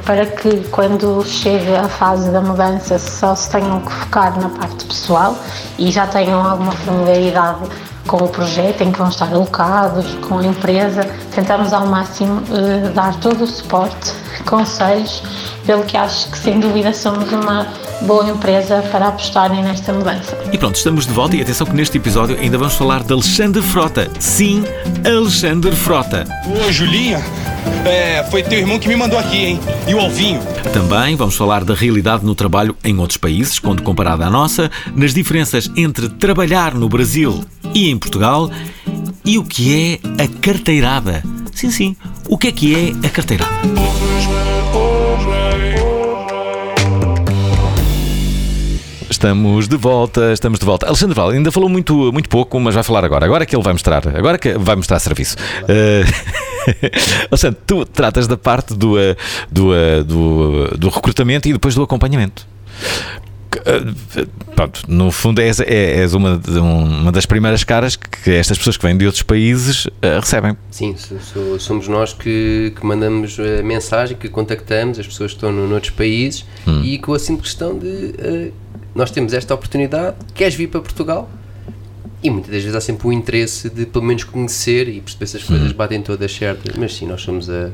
para que quando chegue a fase da mudança só se tenham que focar na parte pessoal e já tenham alguma familiaridade com o projeto em que vão estar alocados, com a empresa. Tentamos ao máximo eh, dar todo o suporte, conselhos, pelo que acho que sem dúvida somos uma boa empresa para apostarem nesta mudança. E pronto, estamos de volta e atenção que neste episódio ainda vamos falar de Alexandre Frota. Sim, Alexandre Frota. Ô, Julinha, é, foi teu irmão que me mandou aqui, hein? E o Alvinho. Também vamos falar da realidade no trabalho em outros países, quando comparada à nossa, nas diferenças entre trabalhar no Brasil e em Portugal e o que é a carteirada. Sim, sim, o que é que é a carteirada? Estamos de volta, estamos de volta. Alexandre Val ainda falou muito, muito pouco, mas vai falar agora. Agora que ele vai mostrar, agora que vai mostrar serviço. Uh... Alexandre, tu tratas da parte do, uh, do, uh, do, do recrutamento e depois do acompanhamento. Pronto, no fundo és, és uma, uma das primeiras caras que estas pessoas que vêm de outros países recebem. Sim, somos nós que, que mandamos a mensagem, que contactamos as pessoas que estão noutros países hum. e com a simples questão de nós temos esta oportunidade, queres vir para Portugal? E muitas das vezes há sempre o interesse de pelo menos conhecer e perceber se as coisas uhum. batem todas certas, mas sim, nós somos a,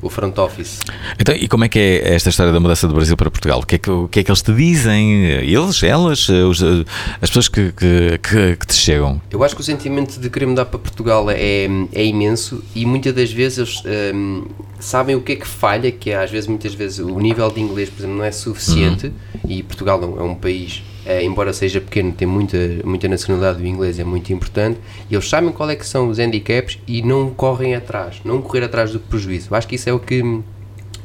o front office. Então, e como é que é esta história da mudança do Brasil para Portugal? O que é que, o que, é que eles te dizem? Eles, elas, os, as pessoas que, que, que, que, te chegam? Eu acho que o sentimento de querer mudar para Portugal é, é imenso e muitas das vezes eles um, sabem o que é que falha, que é às vezes, muitas vezes, o nível de inglês, por exemplo, não é suficiente uhum. e Portugal é um país Uh, embora seja pequeno, tem muita, muita nacionalidade, o inglês é muito importante, e eles sabem qual é que são os handicaps e não correm atrás, não correr atrás do prejuízo. Acho que isso é o que,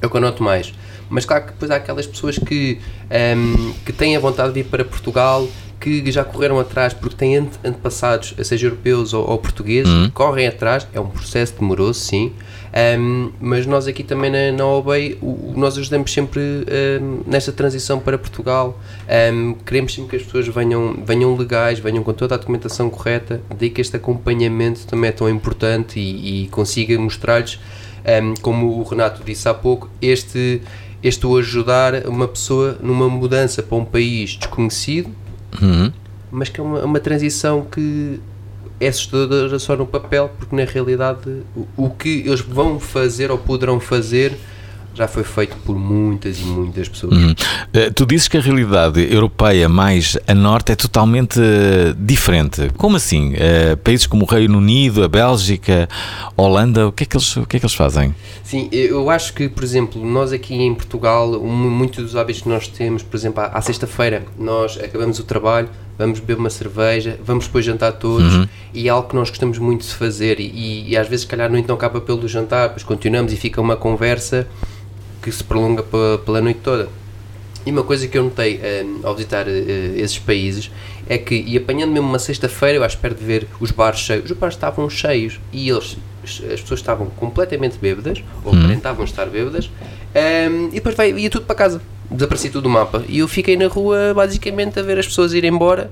é o que eu noto mais. Mas claro que depois há aquelas pessoas que, um, ehm, que têm a vontade de vir para Portugal, que já correram atrás porque têm ante, antepassados, seja europeus ou, ou portugueses, uhum. correm atrás, é um processo demoroso, sim, um, mas nós aqui também na, na OBEI, o, nós ajudamos sempre um, nesta transição para Portugal. Um, queremos sempre que as pessoas venham, venham legais, venham com toda a documentação correta, daí que este acompanhamento também é tão importante e, e consiga mostrar-lhes, como o Renato disse há pouco, este, este o ajudar uma pessoa numa mudança para um país desconhecido, uhum. mas que é uma, uma transição que é assustadora só no papel, porque na realidade o, o que eles vão fazer ou poderão fazer já foi feito por muitas e muitas pessoas. Uh, tu dizes que a realidade europeia mais a norte é totalmente uh, diferente. Como assim? Uh, países como o Reino Unido, a Bélgica, a Holanda, o que, é que eles, o que é que eles fazem? Sim, eu acho que, por exemplo, nós aqui em Portugal, muitos dos hábitos que nós temos, por exemplo, à sexta-feira, nós acabamos o trabalho, vamos beber uma cerveja, vamos depois jantar todos uhum. e é algo que nós gostamos muito de fazer e, e, às vezes, se calhar, não então acaba pelo jantar, depois continuamos e fica uma conversa que se prolonga pela, noite toda. E uma coisa que eu notei um, ao visitar uh, esses países é que, e apanhando mesmo uma sexta-feira, eu à espera de ver os bares cheios, os bares estavam cheios e eles, as pessoas estavam completamente bêbadas, ou uhum. aparentavam estar bêbadas, um, e depois vai, ia tudo para casa desaparecia tudo do mapa. E eu fiquei na rua basicamente a ver as pessoas ir embora.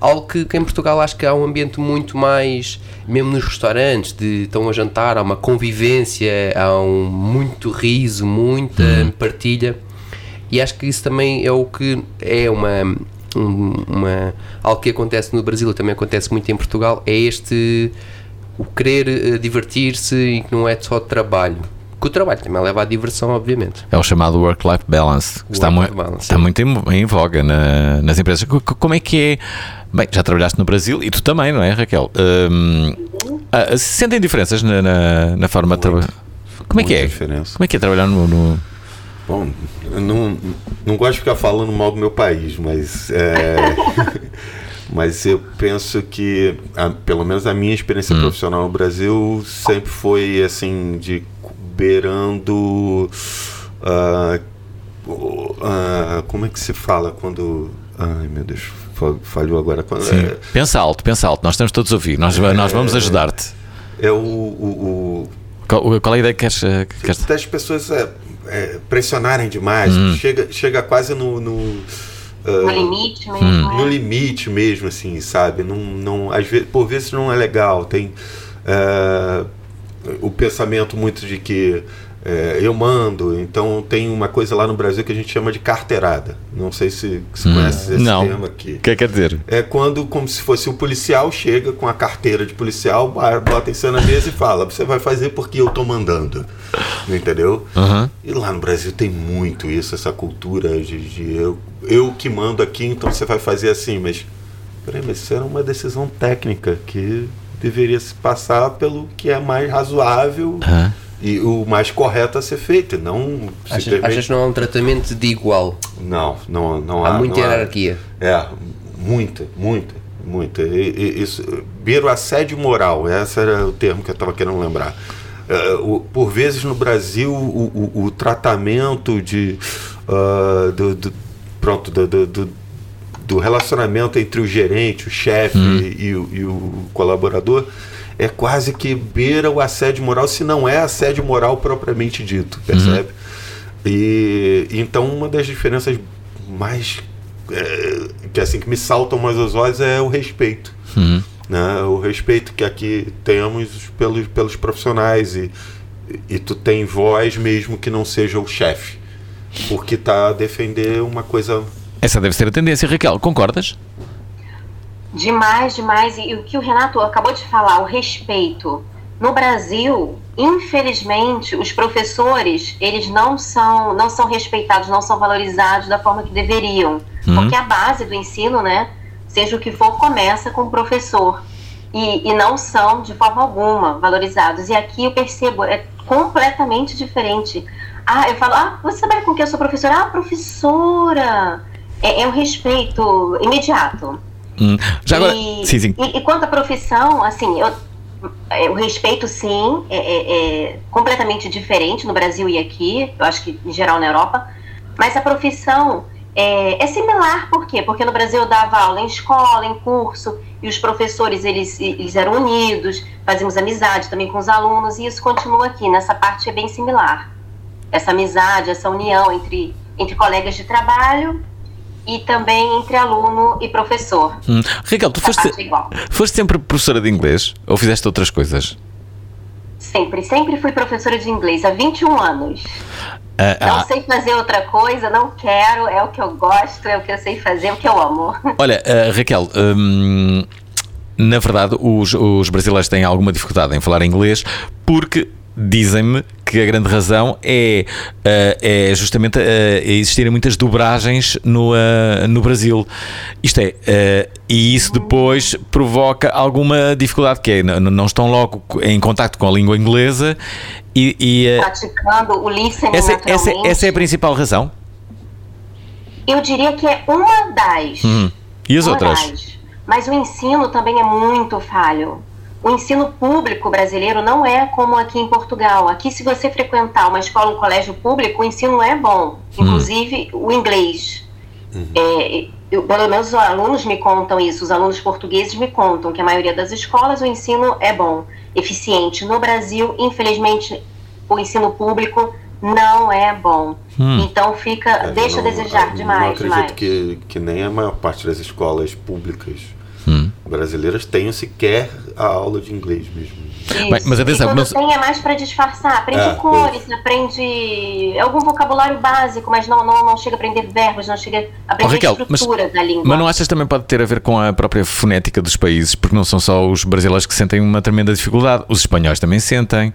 Algo que, que, em Portugal acho que há um ambiente muito mais, mesmo nos restaurantes, de estão a jantar, há uma convivência, há um muito riso, muita uhum. partilha. E acho que isso também é o que é uma, uma algo que acontece no Brasil, também acontece muito em Portugal, é este o querer uh, divertir-se e que não é só trabalho que o trabalho também leva à diversão, obviamente. É o chamado work-life balance, que está, Work-life mui- balance, está muito em, em voga na- nas empresas. Co- co- Como é que é? Bem, já trabalhaste no Brasil e tu também, não é, Raquel? Hum, ah, sentem diferenças na, na- na forma de trabalhar? Como é que é? diferença. Como é que é trabalhar no. no- Bom, eu não, não gosto de ficar falando mal do meu país, mas é, mas eu penso que a- pelo menos a minha experiência profissional no Brasil sempre foi assim de beirando ah, o- ah, como é que se fala quando ai meu Deus fa- falhou agora quando Sim. é, Pensa alto, pensa alto, nós estamos todos a ouvir, nós, nós vamos ajudar-te. é o, o- o Qual, qual é a ideia que queres. eh, que queres... das pessoas é, é, pressionarem demais, Hum. chega, chega quase no. no, ah, No limite mesmo. Hum. né? no limite mesmo, assim, sabe? Não, não, às vezes, por vezes não é legal. Tem ah, o pensamento muito de que é, eu mando, então tem uma coisa lá no Brasil que a gente chama de carteirada. Não sei se você Hum. conhece esse Não. termo aqui. O que que quer dizer? É quando, como se fosse o policial, chega com a carteira de policial, bota em cima na mesa e fala: Você vai fazer porque eu tô mandando. Entendeu? Aham. E lá no Brasil tem muito isso, essa cultura de, de eu, eu que mando aqui, então você vai fazer assim. Mas, peraí, mas isso era uma decisão técnica que deveria se passar pelo que é mais razoável Aham. e o mais correto a ser feito. Não simplesmente- que não há um tratamento de igual? não, não, não Há há. muita não hierarquia. É, muita, muita, muita. Isso, beira o assédio moral, esse era o termo que eu estava querendo lembrar. É, o- por vezes no Brasil, o, o- o tratamento de. ah, do, do- pronto, do, do- do- relacionamento entre o gerente, o chefe e, o, e o colaborador é quase que beira o assédio moral, se não é assédio moral propriamente dito, percebe? E então uma das diferenças mais é, que assim que me saltam mais aos olhos é o respeito, Uhum. né? O respeito que aqui temos pelos pelos profissionais e e tu tem voz mesmo que não seja o chefe, porque tá a defender uma coisa Essa deve ser a tendência, Raquel, concordas? Demais, demais. E, o que o Renato acabou de falar, o respeito. No Brasil, infelizmente, os professores, eles não são, não são respeitados, não são valorizados da forma que deveriam. Uhum. Porque a base do ensino, né, seja o que for, começa com o professor. E, e não são, de forma alguma, valorizados. E aqui eu percebo, é completamente diferente. Ah, eu falo, ah, você trabalha com o que? Eu sou professora? Ah, professora! É, é um respeito imediato. Hum. Já agora. E, Sim, sim. E, e quanto à profissão, assim, eu, é, o respeito, sim, é, é- é completamente diferente no Brasil e aqui, eu acho que em geral na Europa, mas a profissão é, é similar, por quê? Porque no Brasil eu dava aula em escola, em curso, e os professores, eles, eles eram unidos, fazíamos amizade também com os alunos, e isso continua aqui, nessa parte é bem similar. Essa amizade, essa união entre, entre colegas de trabalho e também entre aluno e professor. Hum. Raquel, tu foste, é foste sempre professora de inglês ou fizeste outras coisas? Sempre, sempre fui professora de inglês há 21 anos. Ah, Não ah, sei fazer outra coisa, não quero, é o que eu gosto, é o que eu sei fazer, é o que eu amo. Olha, ah, Raquel, hum, na verdade, os, os brasileiros têm alguma dificuldade em falar inglês porque dizem-me que a grande razão é, ah, é justamente ah, existirem muitas dobragens no, ah, no Brasil. Isto é, e isso depois provoca alguma dificuldade, que é, não estão logo em contacto com a língua inglesa e. e, Praticando o listening essa, essa, essa é a principal razão? Eu diria que é uma das. Hum. E as outras? das. Mas o ensino também é muito falho. O ensino público brasileiro não é como aqui em Portugal. Aqui, se você frequentar uma escola, um colégio público, o ensino é bom. Hum. Inclusive o inglês. É, eu, pelo menos os alunos me contam isso, os alunos portugueses me contam que a maioria das escolas o ensino é bom, eficiente. No Brasil, infelizmente, o ensino público não é bom. Hum. Então fica, É, deixa eu a não- desejar eu demais, Não acredito demais. que, que nem a maior parte das escolas públicas Hum. Brasileiras tenham sequer a aula de inglês mesmo. Mas- mas atenção, e quando mas- tem é mais para disfarçar. Aprende É, cores, aprende algum vocabulário básico, mas não, não, não chega a aprender verbos, não chega a Oh, aprender Raquel, a mas, estrutura da língua. mas não achas que também pode ter a ver com a própria fonética dos países? Porque não são só os brasileiros que sentem uma tremenda dificuldade, os espanhóis também sentem.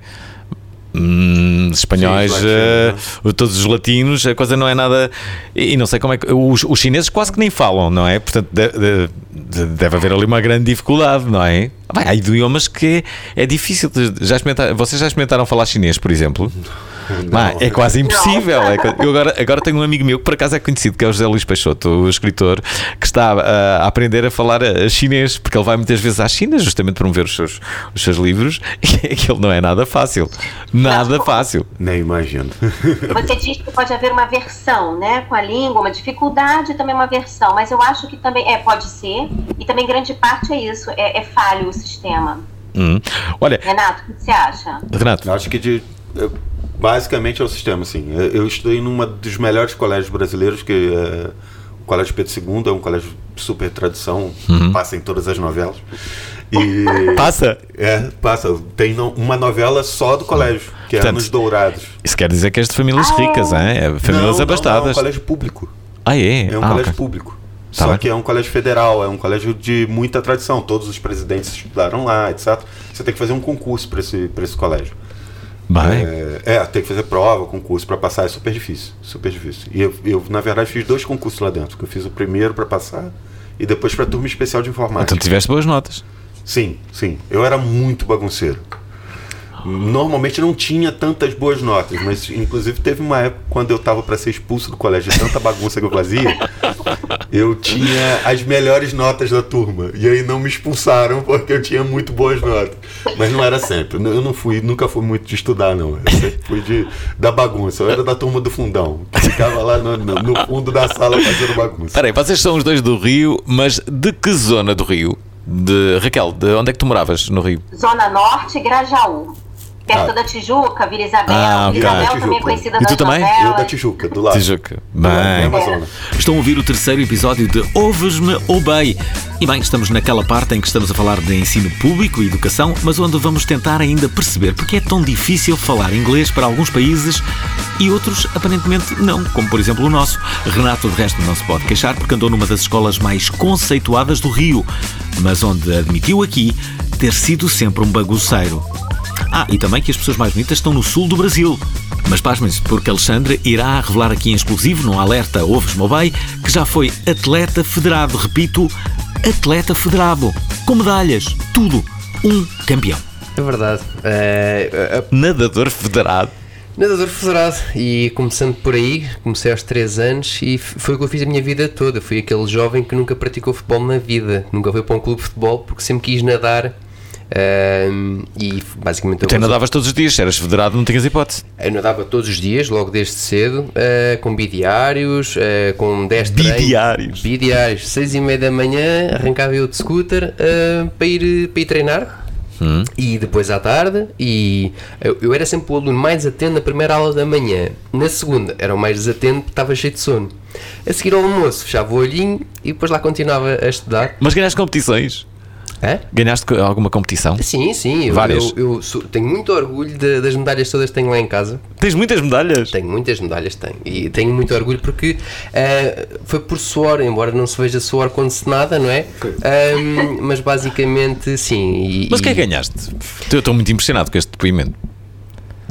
Hum, espanhóis, Sim, eh, todos os latinos, a coisa não é nada. E não sei como é que. Os, os chineses quase que nem falam, não é? Portanto, de- de- de- deve haver ali uma grande dificuldade, não é? Bem, há idiomas que é, difícil. Já experimenta- vocês já experimentaram falar chinês, por exemplo? Bah, é quase impossível. É co- eu agora, agora tenho um amigo meu que por acaso é conhecido, que é o José Luís Peixoto, o escritor, que está ah, a aprender a falar ah, chinês, porque ele vai muitas vezes à China, justamente promover os seus, os seus livros, e aquilo não é nada fácil. Nada fácil. Nem imagino. Você diz que pode haver uma versão, né, com a língua, uma dificuldade e também uma versão, mas eu acho que também é pode ser e também grande parte é isso, é, é falho o sistema. Hum. Olha, Renato, o que você acha? Renato. Acho que de, basicamente é o sistema, assim. Eu- estudei numa dos melhores colégios brasileiros, que é o Colégio Pedro II, é um colégio super tradição, Uhum. passa em todas as novelas. E Passa? É, passa. Tem no- uma novela só do colégio, que é Portanto, Anos Dourados. Isso quer dizer que és de famílias ricas, hein? é? Famílias Não, não, não, é um abastadas. colégio público. Ah, é? É um Ah, colégio ok. público. Tá Só bem. que é um colégio federal, é um colégio de muita tradição. Todos os presidentes estudaram lá, etc. Você tem que fazer um concurso para esse, pra esse colégio. Bem. É, é, tem que fazer prova, concurso para passar, é super difícil, super difícil. E eu, eu, na verdade, fiz dois concursos lá dentro. que Eu fiz o primeiro para passar e depois para turma especial de informática. Então tiveste boas notas. Sim, sim. Eu era muito bagunceiro. Normalmente não tinha tantas boas notas, mas inclusive teve uma época quando eu estava para ser expulso do colégio de tanta bagunça que eu fazia, eu tinha as melhores notas da turma. E aí não me expulsaram porque eu tinha muito boas notas. Mas não era sempre. Eu não fui, nunca fui muito de estudar, não. Eu sempre fui de, da bagunça. Eu era da turma do fundão, que ficava lá no, no- no fundo da sala fazendo bagunça. Espera aí, vocês são os dois do Rio, mas de que zona do Rio? De Raquel, de onde é que tu moravas no Rio? Zona Norte, Grajaú. Perto Ah. da Tijuca, Vila Isabel. Ah, Vila ok. Isabel também é conhecida E tu também? novelas. Eu da Tijuca, do lado. Tijuca. Do lado, Bem. zona. Estão a ouvir o terceiro episódio de Ouves-me ou Bem. E bem, estamos naquela parte em que estamos a falar de ensino público e educação, mas onde vamos tentar ainda perceber porque é tão difícil falar inglês para alguns países e outros aparentemente não, como por exemplo o nosso. Renato, de resto, não se pode queixar porque andou numa das escolas mais conceituadas do Rio, mas onde admitiu aqui ter sido sempre um bagunceiro. Ah, e também que as pessoas mais bonitas estão no sul do Brasil. Mas pasmem-se, porque Alexandre irá revelar aqui em exclusivo, num alerta Ouves Mobile, que já foi atleta federado. Repito, atleta federado. Com medalhas, tudo. Um campeão. É verdade. É, Nadador federado. Nadador federado. E começando por aí, comecei aos 3 anos e foi o que eu fiz a minha vida toda. Fui aquele jovem que nunca praticou futebol na vida. Nunca foi para um clube de futebol porque sempre quis nadar. Ahm, e basicamente eu Até nadavas todos os dias, se eras federado, não tinhas hipótese. Eu nadava todos os dias, logo desde cedo, ah, com bidiários, ah, com 10 treinos. Bidiários? Bidiários. 6 e meia da manhã, arrancava eu de scooter ah, para, ir, para ir treinar. E depois à tarde, e eu, eu era sempre o aluno mais atento na primeira aula da manhã. Na segunda, era o mais desatento porque estava cheio de sono. A seguir ao almoço, fechava o olhinho e depois lá continuava a estudar. Mas ganhaste competições? É? Ganhaste alguma competição? Sim, sim. Eu, Várias. Eu, eu sou- tenho muito orgulho de- das medalhas todas que tenho lá em casa. Tens muitas medalhas? Tenho muitas medalhas, tenho. E tenho muito orgulho porque eh, foi por suor, embora não se veja suor quando se nada, não é? Ahm, mas basicamente, sim. E, Mas o que é que ganhaste? Eu estou muito impressionado com este depoimento.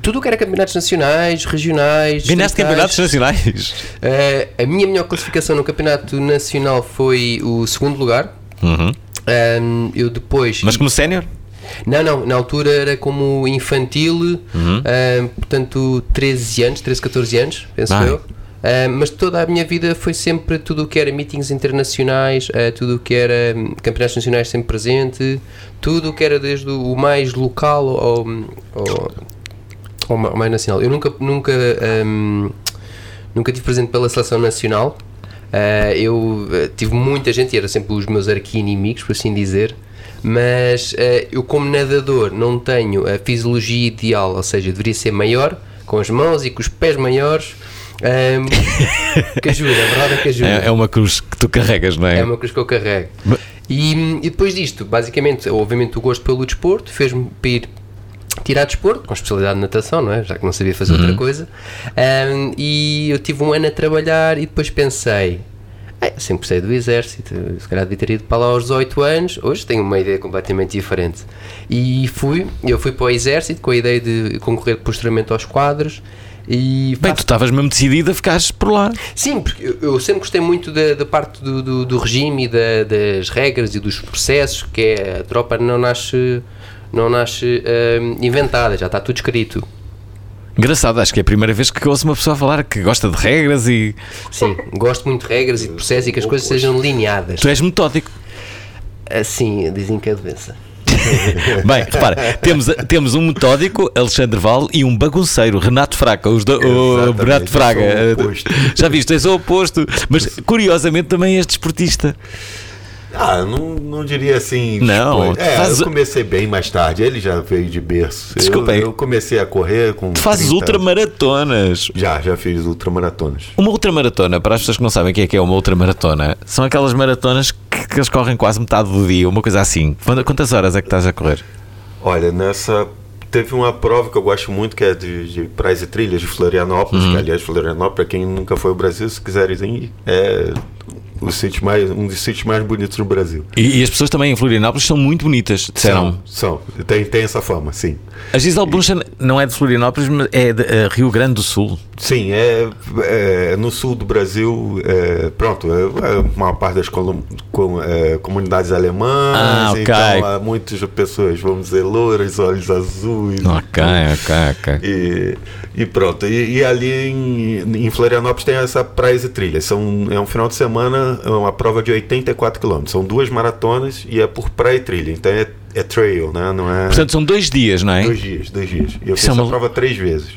Tudo o que era campeonatos nacionais, regionais. Ganhaste campeonatos nacionais? Eh, a minha melhor classificação no campeonato nacional foi o segundo lugar. Uhum. Ahm, eu depois. Mas como sénior? Não, não, na altura era como infantil, Uhum. ahm, portanto 13 anos, 13, 14 anos, penso eu. Mas toda a minha vida foi sempre tudo o que era meetings internacionais, ah, tudo o que era hum, campeonatos nacionais sempre presente, tudo o que era desde o mais local ao, ao, ao ma- ao mais nacional. Eu nunca, nunca, ahm, nunca tive presente pela seleção nacional. Ah, eu ah, tive muita gente e era sempre os meus arqui-inimigos, por assim dizer. Mas ah, eu, como nadador, não tenho a fisiologia ideal, ou seja, deveria ser maior, com as mãos e com os pés maiores. Ahm, que ajuda, a verdade é que ajuda. É, é uma cruz que tu carregas, não é? É uma coisa que eu carrego. E, e depois disto, basicamente, obviamente o gosto pelo desporto fez-me ir tirar desporto, com especialidade de natação, não é? Já que não sabia fazer outra Uhum. coisa. Ahm, e eu tive um ano a trabalhar e depois pensei. Sempre gostei do exército, se calhar devia ter ido para lá aos 18 anos, hoje tenho uma ideia completamente diferente. E fui, eu fui para o exército com a ideia de concorrer posteriormente aos quadros. E Bem, tu estavas mesmo decidido a ficares por lá. Sim, porque eu, eu sempre gostei muito da, da parte do, do, do regime e da- das regras e dos processos, que é a tropa não nasce, não nasce hum, inventada, já está tudo escrito. Engraçado, acho que é a primeira vez que ouço uma pessoa falar que gosta de regras e. Sim, gosto muito de regras e de processos e que as coisas sejam lineadas. Tu és metódico. Assim, dizem que é doença. Bem, repara, temos, temos um metódico, Alexandre Val, e um bagunceiro, Renato Fraga. Os do, o Renato Fraga. o oposto. Já viste, és o oposto. Mas curiosamente também és desportista. Ah, eu não, não diria assim. Não, tipo, é, faz- eu comecei bem mais tarde. Ele já veio de berço. Desculpa aí. Eu, eu comecei a correr com. Tu fazes 30 ultramaratonas. Já, já fiz ultramaratonas. Uma ultramaratona, para as pessoas que não sabem o que é que é uma ultramaratona, são aquelas maratonas que, que eles correm quase metade do dia, uma coisa assim. Quanta- Quantas horas é que estás a correr? Olha, nessa. Teve uma prova que eu gosto muito, que é de, de praias e trilhas de Florianópolis, Uhum. que aliás, Florianópolis, para quem nunca foi ao Brasil, se quiserem ir, é o sítio mais, um dos sítios mais bonitos do Brasil. E, e as pessoas também em Florianópolis são muito bonitas, disseram. São, tem, tem essa fama, sim. A Gisele Bunchen não é de Florianópolis, mas é de eh, Rio Grande do Sul. Sim, é, é no sul do Brasil, é, pronto, é, é uma parte das com- é, comunidades alemãs, Ah, ok. então há muitas pessoas, vamos dizer, louras, olhos azuis. Ok, ok, ok. E, e pronto, e, e ali em, em Florianópolis tem essa praias e trilhas. São, é um final de semana, é uma prova de 84 quilômetros. São duas maratonas e é por praia e trilha. Então é, é trail, né? Não é. Portanto, são dois dias, não é? Dois dias, dois dias. E eu Isso fiz é uma- essa prova três vezes.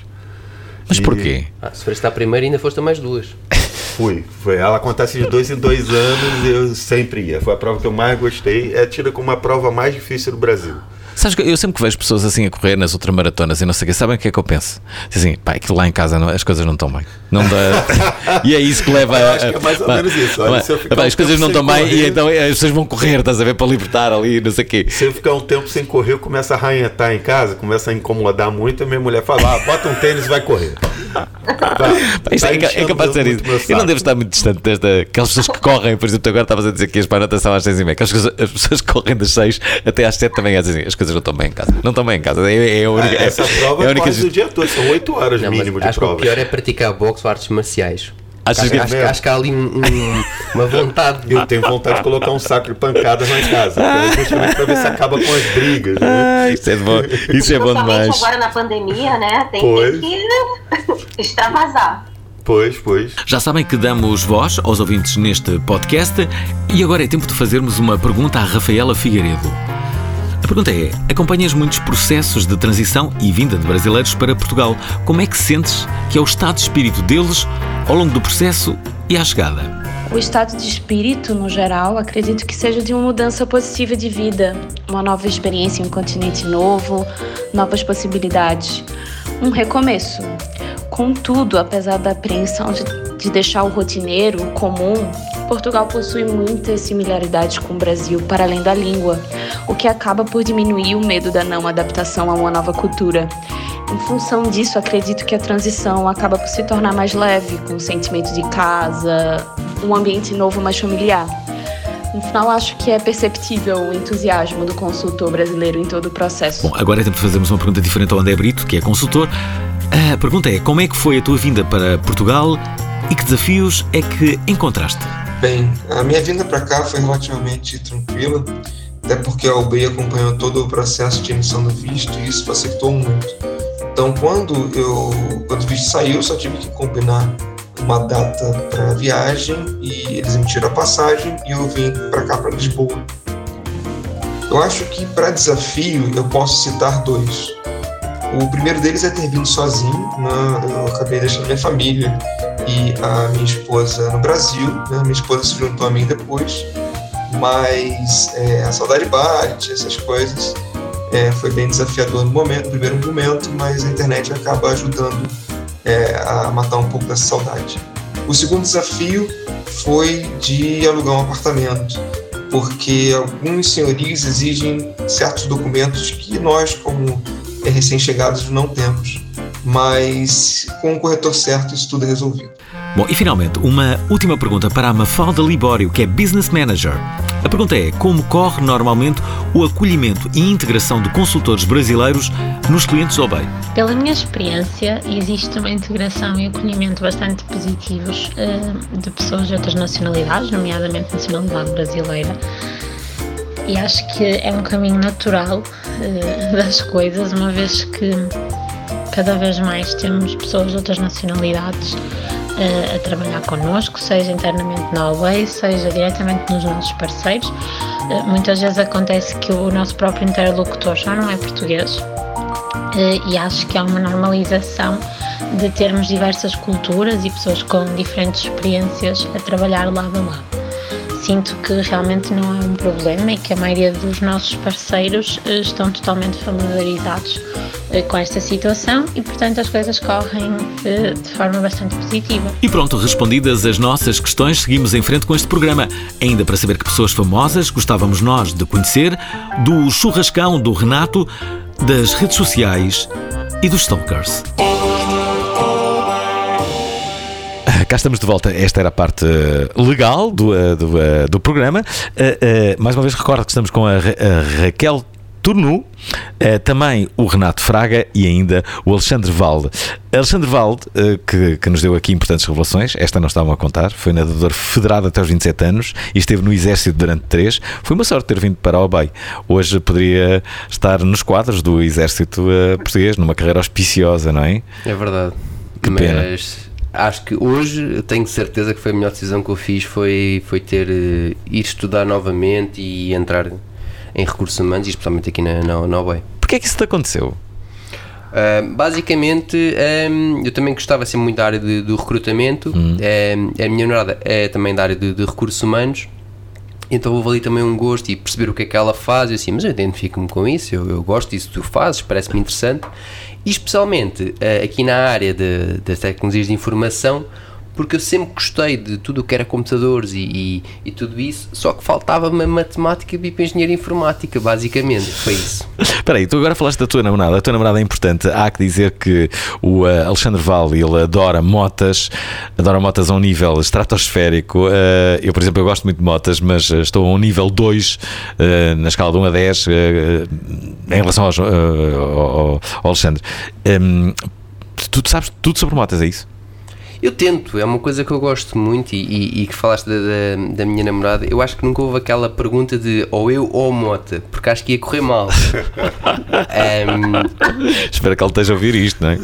Mas E- porquê? Ah, se foste à primeira, ainda foste a mais duas. Fui, foi. Ela acontece de dois em dois anos e eu sempre ia. Foi a prova que eu mais gostei. É tida como a prova mais difícil do Brasil. Sabes que eu sempre que vejo pessoas assim a correr nas ultramaratonas e não sei o que, sabem o que é que eu penso? Diz Assim, pá, que lá em casa não- as coisas não estão bem. Não dá. e é isso que leva a. é mais ou menos isso. Olha, pá, se eu ficar pá, um as coisas não estão bem e correr- então as pessoas vão correr, estás a ver, para libertar ali, não sei o quê. Se eu ficar um tempo sem correr, eu começo a arranhetar em casa, começa a incomodar muito, a minha mulher fala, ah, bota um tênis e vai correr. Pá, isto Tá é, é capaz de ser isso. Eu não devo estar muito distante desta. Aquelas pessoas que correm, por exemplo, tu agora estavas a dizer que ias para a natação às seis e meia. Aquelas coisas- as pessoas que correm das seis até às sete também dizem as coisas não estão bem em casa. Não estão bem em casa. É, é a única. É, essa prova é a única quase o dia todo, são 8 horas Não, mínimo de acho que o pior é praticar boxe ou artes marciais. Achas acho, que- acho, acho que há ali um- um- uma vontade. Eu tenho vontade de colocar um saco de pancadas lá em casa, que é justamente para ver se acaba com as brigas. Né? Ah, isso é bom, isso é bom demais. agora na pandemia, né? Tem, Pois. tem que extravasar. Pois, pois. Já sabem que damos voz aos ouvintes neste podcast e agora é tempo de fazermos uma pergunta à Rafaela Figueiredo. A pergunta é: acompanhas muitos processos de transição e vinda de brasileiros para Portugal. Como é que sentes que é o estado de espírito deles ao longo do processo e à chegada? O estado de espírito, no geral, acredito que seja de uma mudança positiva de vida, uma nova experiência em um continente novo, novas possibilidades, um recomeço. Contudo, apesar da apreensão de, de deixar o rotineiro, comum, Portugal possui muitas similaridades com o Brasil para além da língua, o que acaba por diminuir o medo da não adaptação a uma nova cultura. Em função disso, acredito que a transição acaba por se tornar mais leve, com o sentimento de casa, um ambiente novo mais familiar. No final, acho que é perceptível o entusiasmo do consultor brasileiro em todo o processo. Bom, agora é tempo de fazermos uma pergunta diferente ao André Brito, que é consultor. A pergunta é: como é que foi a tua vinda para Portugal e que desafios é que encontraste? Bem, a minha vinda para cá foi relativamente tranquila, até porque a UBI acompanhou todo o processo de emissão do visto e isso facilitou muito. Então, quando eu, quando o visto saiu, só tive que combinar uma data para a viagem e eles emitiram a passagem e eu vim para cá, para Lisboa. Eu acho que para desafio eu posso citar dois. O primeiro deles é ter vindo sozinho, né? eu acabei deixando minha família e a minha esposa no Brasil, né? minha esposa se juntou a mim depois, mas é, a saudade bate, essas coisas, é, foi bem desafiador no momento, no primeiro momento, mas a internet acaba ajudando é, a matar um pouco dessa saudade. O segundo desafio foi de alugar um apartamento, porque alguns senhorios exigem certos documentos que nós, como é, recém-chegados, não temos. Mas com o corretor certo, isso tudo é resolvido. Bom, e finalmente, uma última pergunta para a Mafalda Libório, que é Business Manager. A pergunta é: como corre normalmente o acolhimento e integração de consultores brasileiros nos clientes OBEI? Pela minha experiência, existe uma integração e acolhimento bastante positivos eh, de pessoas de outras nacionalidades, nomeadamente nacionalidade brasileira. E acho que é um caminho natural eh, das coisas, uma vez que cada vez mais temos pessoas de outras nacionalidades eh, a trabalhar connosco, seja internamente na Huawei, seja diretamente nos nossos parceiros. Eh, muitas vezes acontece que o nosso próprio interlocutor já não é português eh, e acho que há uma normalização de termos diversas culturas e pessoas com diferentes experiências a trabalhar lado a lado. Sinto que realmente não é um problema e que a maioria dos nossos parceiros eh, estão totalmente familiarizados eh, com esta situação e, portanto, as coisas correm eh, de forma bastante positiva. E pronto, respondidas as nossas questões, seguimos em frente com este programa. Ainda para saber que pessoas famosas gostávamos nós de conhecer, do churrascão do Renato, das redes sociais e dos stalkers. Cá estamos de volta. Esta era a parte eh, legal do, eh, do, eh, do programa. Mais uma vez recordo que estamos com a, Ra- a Raquel Turnu, também o Renato Fraga e ainda o Alexandre Valde. Alexandre Valde, que, que nos deu aqui importantes revelações, esta não estavam a contar, foi nadador federado até aos 27 anos e esteve no Exército durante 3. Foi uma sorte ter vindo para o OBEI. Hoje poderia estar nos quadros do Exército Português, numa carreira auspiciosa, não é? É verdade. Que Mas pena. Acho que hoje tenho certeza que foi a melhor decisão que eu fiz foi, foi ter eh, ir estudar novamente e entrar em recursos humanos, especialmente aqui na, na. Porquê é que isso te aconteceu? Ah, basicamente, ahm, eu também gostava sempre muito da área de- do recrutamento. Ahm, a minha namorada é também da área de, de recursos humanos. Então houve ali também um gosto e perceber o que é que ela faz. Eu assim, mas eu identifico-me com isso, eu, eu gosto disso que tu fazes, parece-me interessante. E especialmente ah, aqui na área das tecnologias de informação, porque eu sempre gostei de tudo o que era computadores e, e, e tudo isso, só que faltava-me a matemática e para engenharia informática, basicamente. Foi isso. Espera aí, tu agora falaste da tua namorada. A tua namorada é importante. Há que dizer que o eh, Alexandre Val, ele adora motas, adora motas a um nível estratosférico. Eh, eu, por exemplo, eu gosto muito de motas, mas estou a um nível 2 eh, na escala de 1 a 10 eh, em relação ao, ao- Alexandre. Em, tu sabes tudo sobre motas, é isso? Eu tento, é uma coisa que eu gosto muito e, e- e que falaste da, da, da minha namorada. Eu acho que nunca houve aquela pergunta de ou eu ou a mota, porque acho que ia correr mal. Ahm, Espero que ele esteja a ouvir isto, não é?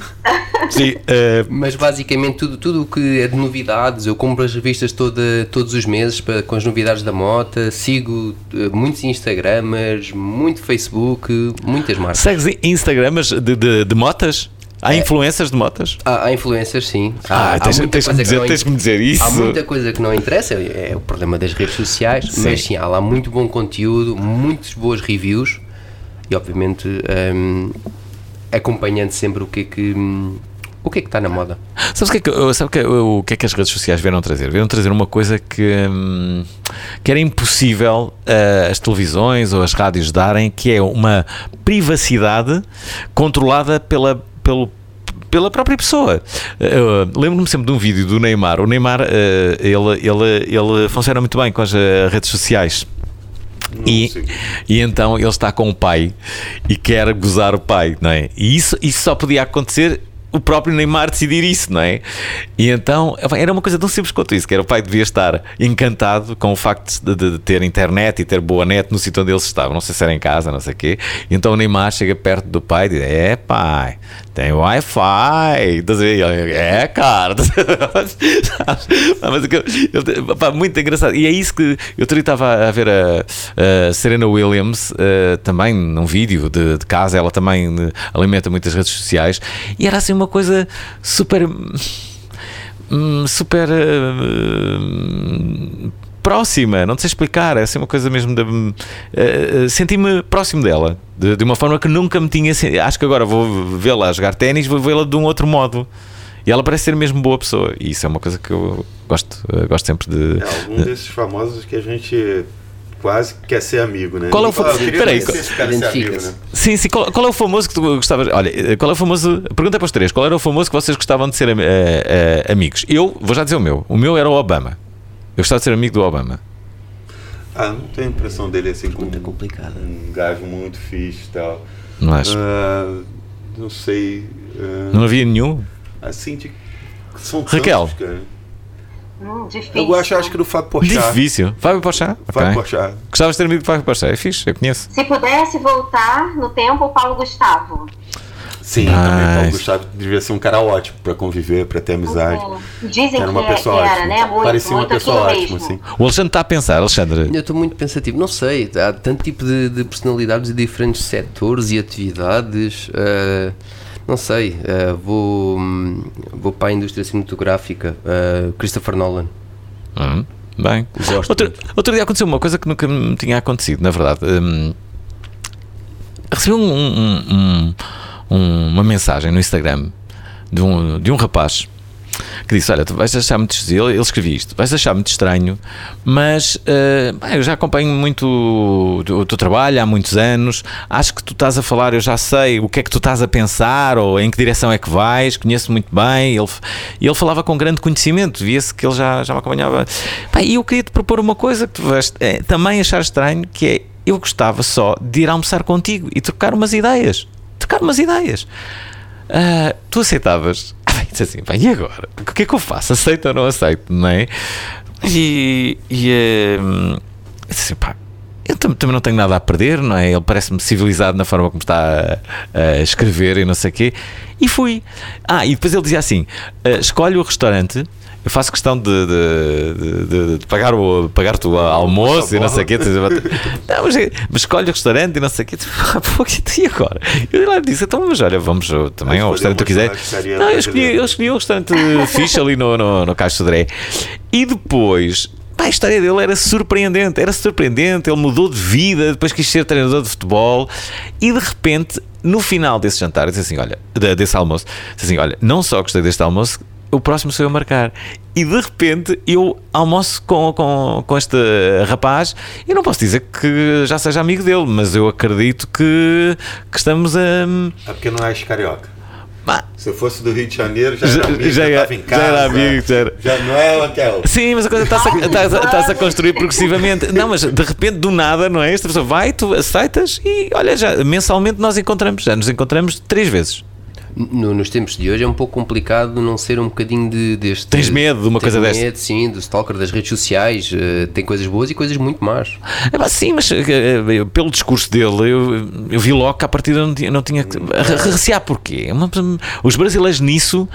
Sim, eh, mas basicamente tudo tudo o que é de novidades, eu compro as revistas toda, todos os meses para, com as novidades da mota, sigo eh, muitos Instagramers, muito Facebook, muitas marcas. segues Instagramas de, de, de motas? Há influências de motas? Há, há influencers, sim. Ah, Há- há tens- muita tens que dizer- não tens que me dizer isso. Há muita coisa que não interessa, é é o problema das redes sociais, Sim. mas sim, há lá muito bom conteúdo, muitas boas reviews e, obviamente, hum, acompanhando sempre o que é que. hum, o que é que está na moda? Sabes o que, é que, sabe o que, é- o que é que as redes sociais vieram trazer? Vieram trazer uma coisa que, hum, que era impossível ah, as televisões ou as rádios darem, que é uma privacidade controlada pela, pelo, pela própria pessoa. Eu Lembro-me sempre de um vídeo do Neymar. O Neymar, ah, ele, ele, ele funciona muito bem com as ah, redes sociais. E, e então ele está com o pai e quer gozar o pai, não é? E isso, isso só podia acontecer o próprio Neymar decidir isso, não é? E então era uma coisa tão simples quanto isso, que era o pai devia estar encantado com o facto de, de ter internet e ter boa net no sítio onde eles estavam, não sei se era em casa, não sei o quê. E então o Neymar chega perto do pai e diz: É pai, tem Wi-Fi. Estás a ver? E ele, É, cara. Mas ele- pá, muito engraçado. E é isso que eu também estava a ver a, a Serena Williams eh, também num vídeo de, de casa. Ela também eh, alimenta muitas redes sociais e era assim uma coisa super. hum, super. eh, próxima, não te sei explicar, é assim uma coisa mesmo de. eh, Senti-me próximo dela, de, de uma forma que nunca me tinha. sen- Acho que agora vou vê-la a jogar ténis, vou vê-la de um outro modo. E ela parece ser mesmo boa pessoa, e isso é uma coisa que eu gosto, eh, gosto sempre de. É algum desses famosos que a gente quase quer ser amigo, né? Qual é o Fala, fa- eu queria Peraí, esse amigo, né? Sim, sim. Qual, qual é o famoso que tu gostavas? Olha, qual é o famoso. Pergunta para os três: qual era o famoso que vocês gostavam de ser eh, eh, amigos? Eu vou já dizer o meu. O meu era o Obama. Eu gostava de ser amigo do Obama. Ah, não tenho a impressão dele assim como um gajo muito fixe e tal. Não acho. Ah, não sei. ah, Não havia nenhum? Assim, de, são Raquel. tantos, cara. Hum, difícil. Eu gosto, acho que do Fábio Porchat. Difícil. Fábio Porchat? Fábio Ok. Porchat. Gostavas de ter amigo do Fábio Porchat? É fixe, eu conheço. Se pudesse voltar no tempo, o Paulo Gustavo. Sim, Nice. também. Paulo Gustavo devia ser um cara ótimo pra conviver, pra ter amizade. Dizem Era uma que, pessoa que era, ótima. né? Muito, Parecia uma muito pessoa aquilo ótima, assim. O Alexandre está a pensar, Alexandre. Eu estou muito pensativo. Não sei, há tanto tipo de, de personalidades e diferentes setores e atividades. ah, não sei, ah, vou, hum, vou para a indústria cinematográfica. ah, Christopher Nolan. Hum, bem. Gosto Outro, outro dia aconteceu uma coisa que nunca me tinha acontecido, na verdade. Hum, recebi um- um- um- um- uma mensagem no Instagram de um, de um rapaz que disse: Olha, tu vais achar muito estranho. Ele, ele escrevia isto: vais achar muito estranho, mas bem, eu já acompanho muito o, o teu trabalho há muitos anos. Acho que tu estás a falar, eu já sei o que é que tu estás a pensar ou em que direção é que vais. Conheço muito bem. Ele, ele falava com grande conhecimento, via-se que ele já, já me acompanhava. E eu queria te propor uma coisa que tu vais eh, também achar estranho: que é eu gostava só de ir almoçar contigo e trocar umas ideias. Trocar umas ideias. Ah, tu aceitavas? Ah, disse assim, bem, e agora? O que é que eu faço? Aceito ou não aceito, não é? E, e ehm, disse assim, pá, eu tam- também não tenho nada a perder, não é? Ele parece-me civilizado na forma como está a, a escrever e não sei o quê. E fui. Ah, e depois ele dizia assim: ah, escolhe o restaurante. Eu faço questão de, de, de- de- pagar o pagar o almoço e não sei o quê. Não, mas, escolhe o restaurante e não sei o quê. Ah, pô, E agora? Eu lá disse: então, mas olha, vamos também ao restaurante que tu quiser. Não, eu escolhi, eu escolhi um restaurante fixe ali no, no, no Caixo Sodré. E depois. pá, a história dele era surpreendente, era surpreendente. Ele mudou de vida, depois quis ser treinador de futebol e de repente, no final desse jantar, disse assim: Olha, de- desse almoço, disse assim: Olha, não só gostei deste almoço, o próximo sou eu a marcar. E de repente eu almoço com, com, com este rapaz e não posso dizer que já seja amigo dele, mas eu acredito que, que estamos a. É porque não és carioca. Se eu fosse do Rio de Janeiro, já, Já- era amigo, já já, era- estava em já casa. era amigo, já era. Já não é aquela. Sim, mas a coisa está-se a, está-se a- está-se a construir progressivamente. Não, mas de repente, do nada, não é? Esta pessoa vai, tu aceitas e olha, já mensalmente nós encontramos, já nos encontramos três vezes. No- nos tempos de hoje é um pouco complicado não ser um bocadinho de, deste. Tens medo de uma coisa desta? medo, sim, do stalker, das redes sociais. eh, tem coisas boas e coisas muito más. É pá, sim, mas eh, eh, pelo discurso dele, eu, eu vi logo que a partida não tinha, não tinha Recear porquê? Uma- Os brasileiros nisso.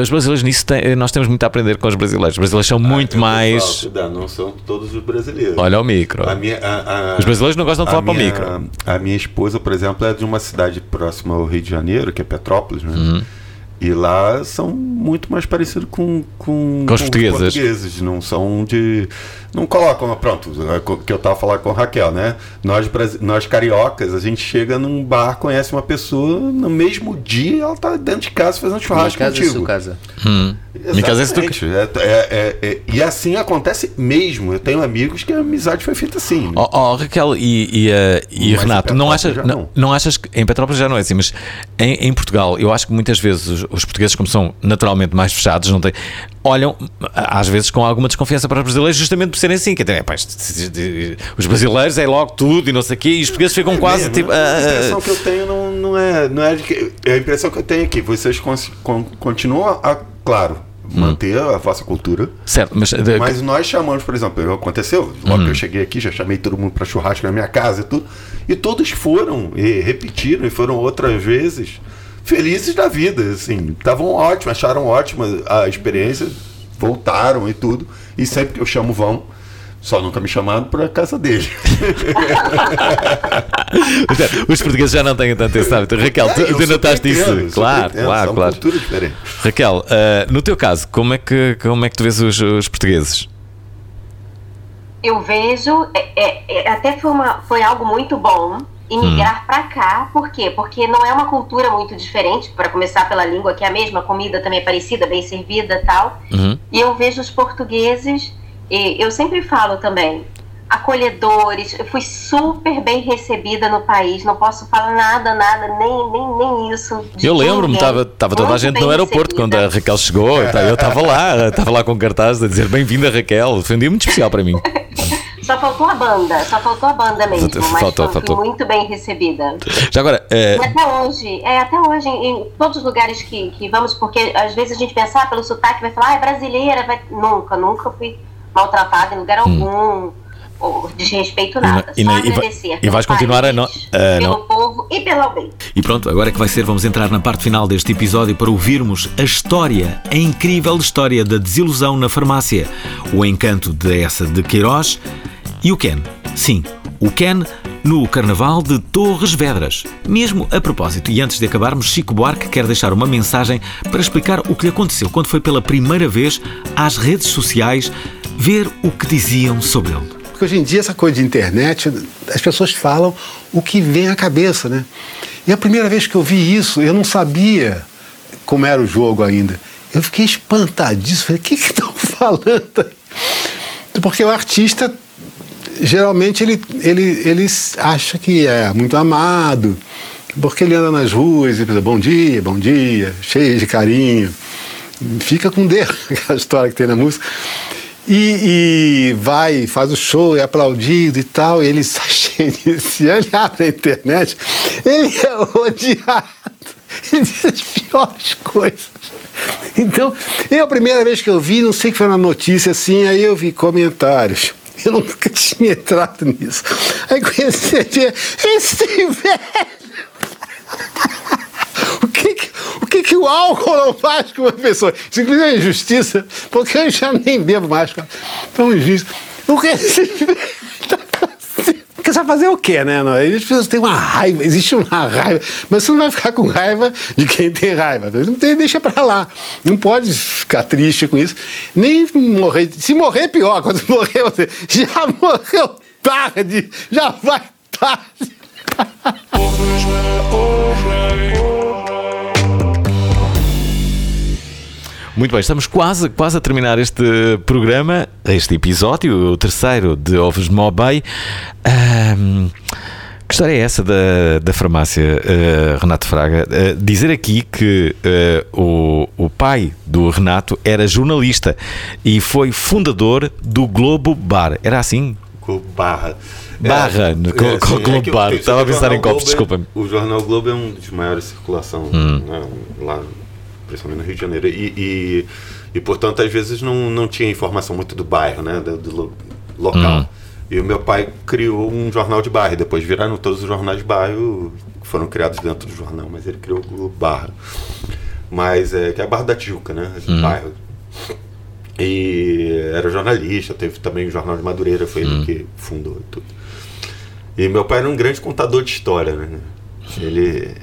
Os brasileiros nisso têm- nós temos muito a aprender com os brasileiros. Os brasileiros são muito mais. Cuidado, não são todos os brasileiros. Olha o micro. A minha- a- a- Os brasileiros não gostam de falar para o minha- micro. A minha esposa, por exemplo, é de uma cidade próxima ao Rio de Janeiro, que é Petrópolis, né? Uhum. E lá são muito mais parecidos com, com, Com os portugueses. portugueses. Não são de. Não colocam. Pronto, é o que eu tava falando com a Raquel, né? Nós, nós cariocas, a gente chega num bar, conhece uma pessoa, no mesmo dia ela tá dentro de casa fazendo churrasco Minha casa é contigo. sua casa. Hum. Minha casa é Exatamente. É- é- é- é- e assim acontece mesmo. Eu tenho amigos que a amizade foi feita assim. Oh, oh, Raquel e, e, eh, e Renato, não achas, não, não. não achas que em Petrópolis já não é assim, mas em, em Portugal eu acho que muitas vezes os, os portugueses, como são naturalmente mais fechados, não têm, olham às vezes com alguma desconfiança para os brasileiros, justamente por serem assim. Que até, pá, isto- isto- os brasileiros é logo tudo e não sei o quê, e os portugueses ficam quase mesmo, tipo. A ah, ah, impressão que eu tenho não, não é, não é de que. A impressão que eu tenho é que vocês continuam a, claro, manter a vossa cultura. Certo, mas. Mas nós chamamos, por exemplo, aconteceu, logo Hum. que eu cheguei aqui, já chamei todo mundo para churrasco na minha casa e tudo, e todos foram, e repetiram, e foram outras vezes, felizes da vida, assim, estavam ótimos, acharam ótima a experiência, voltaram e tudo, e sempre que eu chamo vão, só nunca me chamaram para casa dele. Os portugueses já não têm tanto esse hábito. Raquel, É, tu, notaste entendo, isso? Claro, entendo, claro, claro. Raquel, ah, no teu caso, como é que, como é que tu vês os, os portugueses? Eu vejo, é, é, é, até foi, uma, foi algo muito bom imigrar pra cá. Por quê? Porque não é uma cultura muito diferente, para começar pela língua, que é a mesma, a comida também é parecida, bem servida tal. Uhum. E eu vejo os portugueses, e eu sempre falo também, acolhedores. Eu fui super bem recebida no país. Não posso falar nada, nada, nem, nem, nem isso. Eu lembro-me, estava estava toda a gente no aeroporto recebida. quando a Raquel chegou. Eu estava lá, estava lá com cartaz a dizer bem-vinda Raquel. Foi um dia muito especial para mim. Só faltou a banda, só faltou a banda mesmo. Faltou- mas faltou, fui faltou. muito bem recebida. Já agora, E até hoje, é, até hoje, em, todos os lugares que, que vamos, porque às vezes a gente pensa, ah, pelo sotaque, vai falar, ah, é brasileira, vai... nunca, nunca fui maltratada em lugar algum, ou desrespeito nada. Hum. e, Só e agradecer e vais continuar a, no, a pelo não. povo e pelo bem. E pronto, agora é que vai ser, vamos entrar na parte final deste episódio para ouvirmos a história, a incrível história da desilusão na farmácia, o encanto de essa de Queiroz e o Ken. Sim, o Ken no Carnaval de Torres Vedras. Mesmo a propósito, e antes de acabarmos, Chico Buarque quer deixar uma mensagem para explicar o que lhe aconteceu quando foi pela primeira vez às redes sociais ver o que diziam sobre ele. Porque hoje em dia, essa coisa de internet, as pessoas falam o que vem à cabeça, né? E a primeira vez que eu vi isso, eu não sabia como era o jogo ainda. Eu fiquei espantadíssimo. Falei, o que estão falando? Porque o artista, geralmente, ele, ele, ele acha que é muito amado, porque ele anda nas ruas e pensa, bom dia, bom dia, cheio de carinho. Fica com Deus, aquela história que tem na música. E, e vai, faz o show, é aplaudido e tal. E ele está cheio de. Se olhar na internet, ele é odiado. Ele diz as piores coisas. Então, eu a primeira vez que eu vi, não sei que foi na notícia assim, aí eu vi comentários. Eu nunca tinha entrado nisso. Aí ver esse velho. O que, que- o que, que o álcool não faz com uma pessoa? Isso inclusive é injustiça, porque eu já nem bebo mais. cara. Então, injusto. O que esse velho tá você fazer o quê, né? Pessoas têm uma raiva, existe uma raiva, mas você não vai ficar com raiva de quem tem raiva. Não tem, deixa pra lá. Não pode ficar triste com isso. Nem morrer. Se morrer, é pior. Quando morrer, você já morreu tarde, já vai tarde. Muito bem, estamos quase, quase a terminar este programa, este episódio, o terceiro de Ovos de Mobay. Ahm, que história é essa da, da farmácia, eh, Renato Fraga? Eh, dizer aqui que eh, o, o pai do Renato era jornalista e foi fundador do Globo Bar. Era assim? Globo Barra. Barra, É, no- é, Globo é Bar. Estava a pensar em copos, é- desculpa-me. O Jornal Globo é um dos maiores circulação, Hum. né, lá, principalmente no Rio de Janeiro. E, e, e, portanto, às vezes não, não tinha informação muito do bairro, né, do, do lo- local. Hum. E o meu pai criou um jornal de bairro. Depois viraram todos os jornais de bairro que foram criados dentro do jornal, mas ele criou o Barra. Mas é que é a Barra da Tijuca, né? Esse Hum. bairro. E era jornalista, teve também o Jornal de Madureira, foi Hum. ele que fundou e tudo. E meu pai era um grande contador de história, né? Ele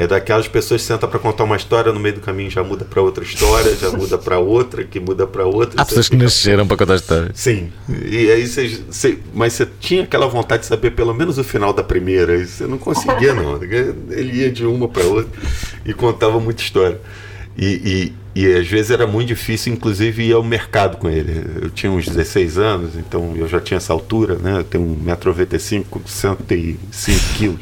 é daquelas pessoas que senta para contar uma história no meio do caminho já muda para outra história, já muda para outra, que muda para outra. Há pessoas que nasceram para contar histórias. Sim. E aí você, você- mas você tinha aquela vontade de saber pelo menos o final da primeira, e você não conseguia não. Ele ia de uma para outra e contava muita história. E, e, e às vezes era muito difícil, inclusive, ir ao mercado com ele. Eu tinha uns 16 anos, então eu já tinha essa altura, né? Eu tenho 1,95m, 105 quilos.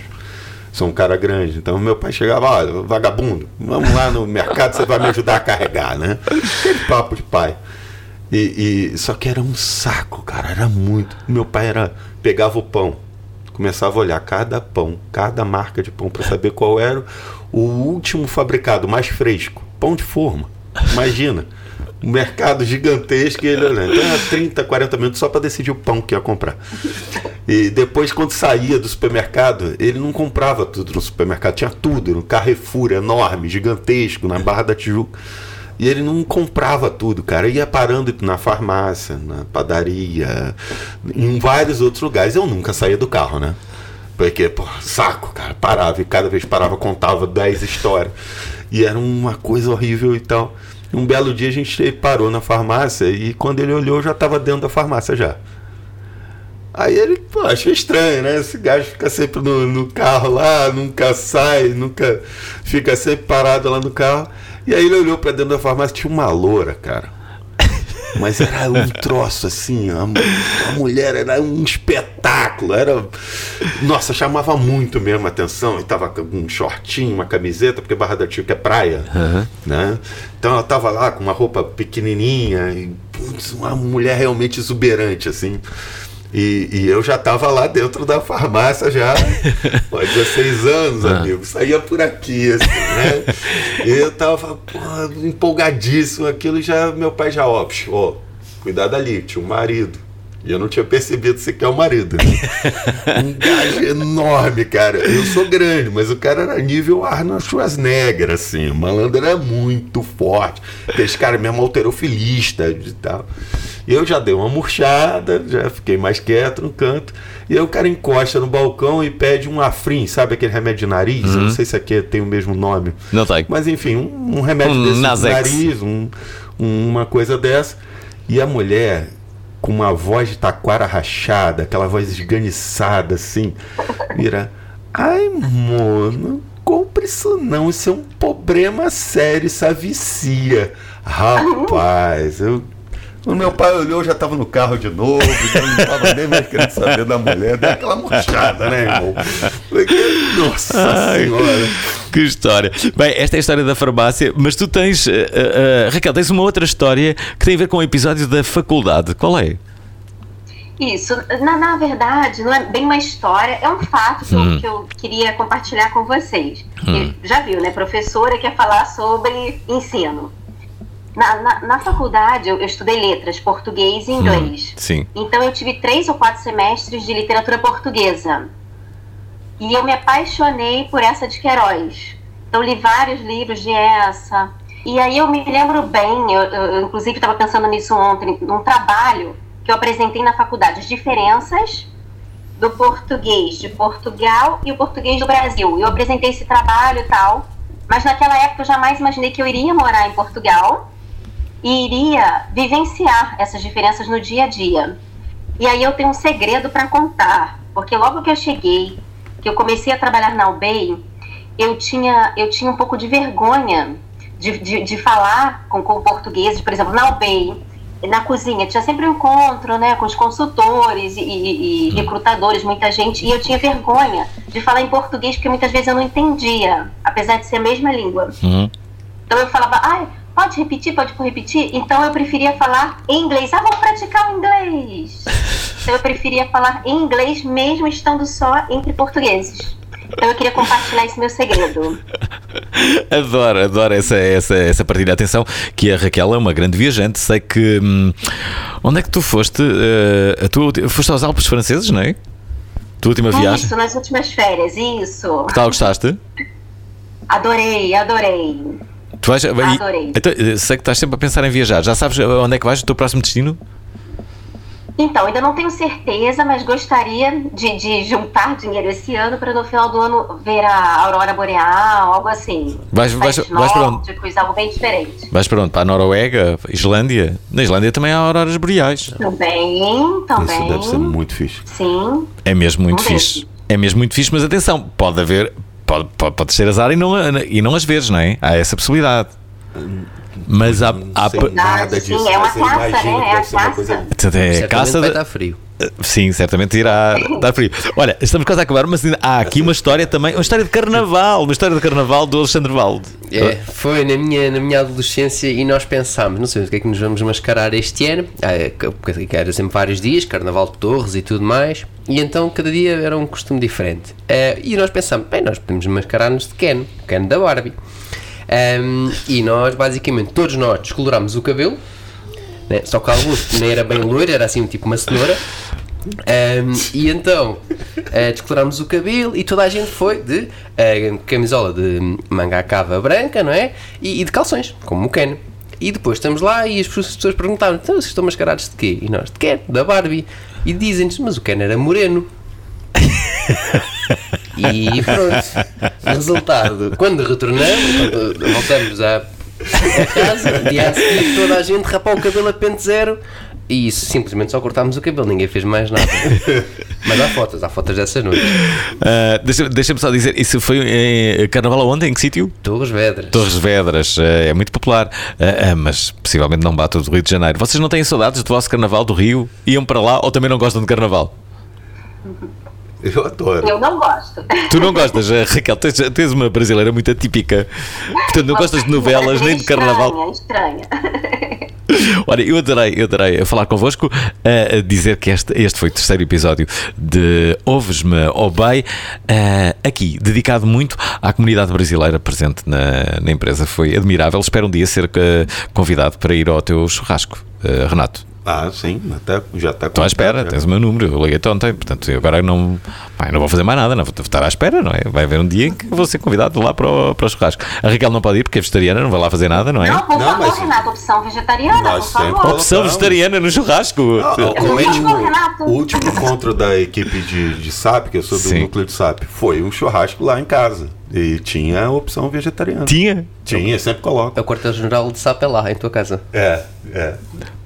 Sou um cara grande. Então meu pai chegava, olha, vagabundo, vamos lá no mercado, você vai me ajudar a carregar, né? Aquele papo de pai. E, e- só que era um saco, cara, era muito. Meu pai era pegava o pão, começava a olhar cada pão, cada marca de pão para saber qual era o último fabricado, mais fresco, pão de forma. Imagina. Um mercado gigantesco e ele olhando. Então era 30, 40 minutos só para decidir o pão que ia comprar. E depois, quando saía do supermercado, ele não comprava tudo no supermercado, tinha tudo, um Carrefour enorme, gigantesco, na Barra da Tijuca. E ele não comprava tudo, cara. Ia parando na farmácia, na padaria, em vários outros lugares. Eu nunca saía do carro, né? Porque, pô, saco, cara. Parava e cada vez parava, contava 10 histórias. E era uma coisa horrível e tal. Um belo dia a gente parou na farmácia e quando ele olhou, eu já estava dentro da farmácia já. Aí ele, pô, achou estranho, né? Esse gajo fica sempre no, no carro lá, nunca sai, nunca fica sempre parado lá no carro. E aí ele olhou pra dentro da farmácia, tinha uma loura, cara. Mas era um troço assim, a, a mulher era um espetáculo, era. Nossa, chamava muito mesmo a atenção. E tava com um shortinho, uma camiseta, porque Barra da Tijuca é praia, né? Então ela tava lá com uma roupa pequenininha, e, putz, uma mulher realmente exuberante, assim. E, e eu já estava lá dentro da farmácia já há 16 anos, Ah. amigo. Saía por aqui, assim, né? E eu tava porra, empolgadíssimo, aquilo já, meu pai já, ó, ó, cuidado ali, tinha um marido. E eu não tinha percebido sequer o marido. né? Um gajo enorme, cara. Eu sou grande, mas o cara era nível Arnold Schwarzenegger, assim. O malandro era muito forte. Esse cara mesmo alterofilista e tal. E eu já dei uma murchada, já fiquei mais quieto no canto. E aí o cara encosta no balcão e pede um afrim, sabe aquele remédio de nariz? Eu não Uhum. sei se aqui tem o mesmo nome. Não tem. Mas enfim, um, um remédio Um desse de Nasex. nariz, um- uma coisa dessa. E a mulher, com uma voz de taquara rachada, aquela voz esganiçada assim, vira. Ai, mano, compre isso não, isso é um problema sério, isso avicia. Rapaz, eu. O meu pai olhou, já estava no carro de novo, já não estava nem mais querendo saber da mulher, deu aquela murchada, né, irmão? Nossa Ai, senhora. Que história. Bem, esta é a história da farmácia, mas tu tens, eh, eh, Raquel, tens uma outra história que tem a ver com o episódio da faculdade. Qual é? Isso, na, na verdade, não é bem uma história, é um fato que, Hum. eu, que eu queria compartilhar com vocês. Hum. Já viu, né? Professora quer falar sobre ensino. Na, na, na faculdade, eu, eu estudei letras, português e inglês. Sim. Então, eu tive três ou quatro semestres de literatura portuguesa. E eu me apaixonei por essa de Queiroz. Então, li vários livros de essa. E aí, eu me lembro bem, eu- eu, inclusive estava pensando nisso ontem, num trabalho que eu apresentei na faculdade, as diferenças do português de Portugal e o português do Brasil. Eu apresentei esse trabalho e tal, mas naquela época eu jamais imaginei que eu iria morar em Portugal e iria vivenciar essas diferenças no dia a dia. E aí eu tenho um segredo para contar, porque logo que eu cheguei, que eu comecei a trabalhar na UBEI, eu tinha, eu tinha um pouco de vergonha de, de, de falar com, com portugueses, por exemplo, na UBEI, na cozinha, tinha sempre um encontro né, com os consultores e, e- e recrutadores, muita gente, e eu tinha vergonha de falar em português, porque muitas vezes eu não entendia, apesar de ser a mesma língua. Então eu falava, ai, pode repetir, pode repetir? Então eu preferia falar em inglês. Ah, vamos praticar o inglês. Então eu preferia falar em inglês mesmo estando só entre portugueses. Então eu queria compartilhar esse meu segredo. Adoro, adoro essa, essa, essa partilha. Atenção, que a Raquel é uma grande viajante. Sei que. hum, onde é que tu foste? Eh, a tua, ulti- foste aos Alpes franceses, não é? Tua última viagem? Isso, nas últimas férias, isso. Que tal gostaste? Adorei, adorei. Tu vais, vai- Adorei. Então, eh, sei que estás sempre a pensar em viajar. Já sabes onde é que vais? O teu próximo destino? Então, ainda não tenho certeza, mas gostaria de, de juntar dinheiro esse ano para no final do ano ver a aurora boreal, algo assim. Vais- vais- vais para onde? algo bem diferente. Vais para onde? Para a Noruega? Islândia? Na Islândia também há auroras boreais. Também, também. Isso deve ser muito fixe. Sim. É mesmo muito Vamos ver. fixe. É mesmo muito fixe, mas atenção, pode haver. Pode, pode, pode ser azar e não, e não as veres, não é? Há essa possibilidade. Mas há. há sei nada disso, Sim, é uma caça, né? É a caça. coisa é caça. vai de- estar frio. Sim, certamente irá dar frio. Olha, estamos quase a acabar, mas há aqui uma história também, uma história de carnaval, uma história de carnaval do Alexandre Valde. É, foi na minha, na minha adolescência e nós pensámos, não sei o que é que nos vamos mascarar este ano, ah, é, porque era sempre vários dias, Carnaval de Torres e tudo mais, e então cada dia era um costume diferente. Ah, e nós pensámos, bem, nós podemos mascarar-nos de Ken, Ken da Barbie. E nós, basicamente, todos nós descolorámos o cabelo, né? só que alguns nem era bem loiro, era assim tipo uma cenoura. Ahm, e então eh, descolorámos o cabelo e toda a gente foi de eh, camisola de manga à cava branca, não é? E, e de calções, como o Ken. E depois estamos lá e as pessoas perguntaram: então vocês estão mascarados de quê? E nós, de Ken, da Barbie. E dizem-nos: mas o Ken era moreno. E pronto. Resultado, quando retornamos, quando voltamos à, casa, dia a seguir toda a gente rapou o cabelo a pente zero E isso, simplesmente só cortámos o cabelo, ninguém fez mais nada. Mas há fotos, há fotos dessas noites. Deixa- Deixa-me só dizer, isso foi em carnaval aonde? Em que sítio? Torres Vedras. Torres Vedras, eh, é muito popular, eh, eh, mas possivelmente não bate o do Rio de Janeiro. Vocês não têm saudades do vosso carnaval do Rio? Iam para lá ou também não gostam de carnaval? Eu adoro. Eu não gosto. Tu não gostas, eh, Raquel, tens, tens uma brasileira muito atípica. Portanto, não gostas de novelas nem de carnaval. Estranha, estranha. Olha, eu adorei, eu adorei falar convosco, a dizer que este, este foi o terceiro episódio de Ouves-me ao Bem, eh, aqui, dedicado muito à comunidade brasileira presente na, na empresa. Foi admirável. Espero um dia ser eh, convidado para ir ao teu churrasco, eh, Renato. Ah, sim, até já está Estou à espera, tens o meu número, eu liguei-te ontem, portanto eu agora não, pá, não vou fazer mais nada, não vou estar à espera, não é? Vai haver um dia em que vou ser convidado lá para o, para o churrasco. A Raquel não pode ir porque é vegetariana, não vai lá fazer nada, não é? Não, por favor, Renato, opção vegetariana, por favor. Opção vegetariana no churrasco. O último, o último encontro da equipe de, de SAP, que eu sou do Sim. núcleo de SAP, foi um churrasco lá em casa. E tinha a opção vegetariana. Tinha? Tinha, sempre coloca. É o quartel-general de SAP é lá, em tua casa. É, é.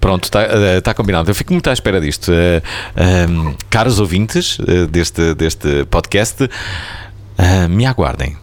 Pronto, está combinado. Eu fico muito à espera disto. Eh, ehm, caros ouvintes eh, deste, deste podcast, eh, me aguardem.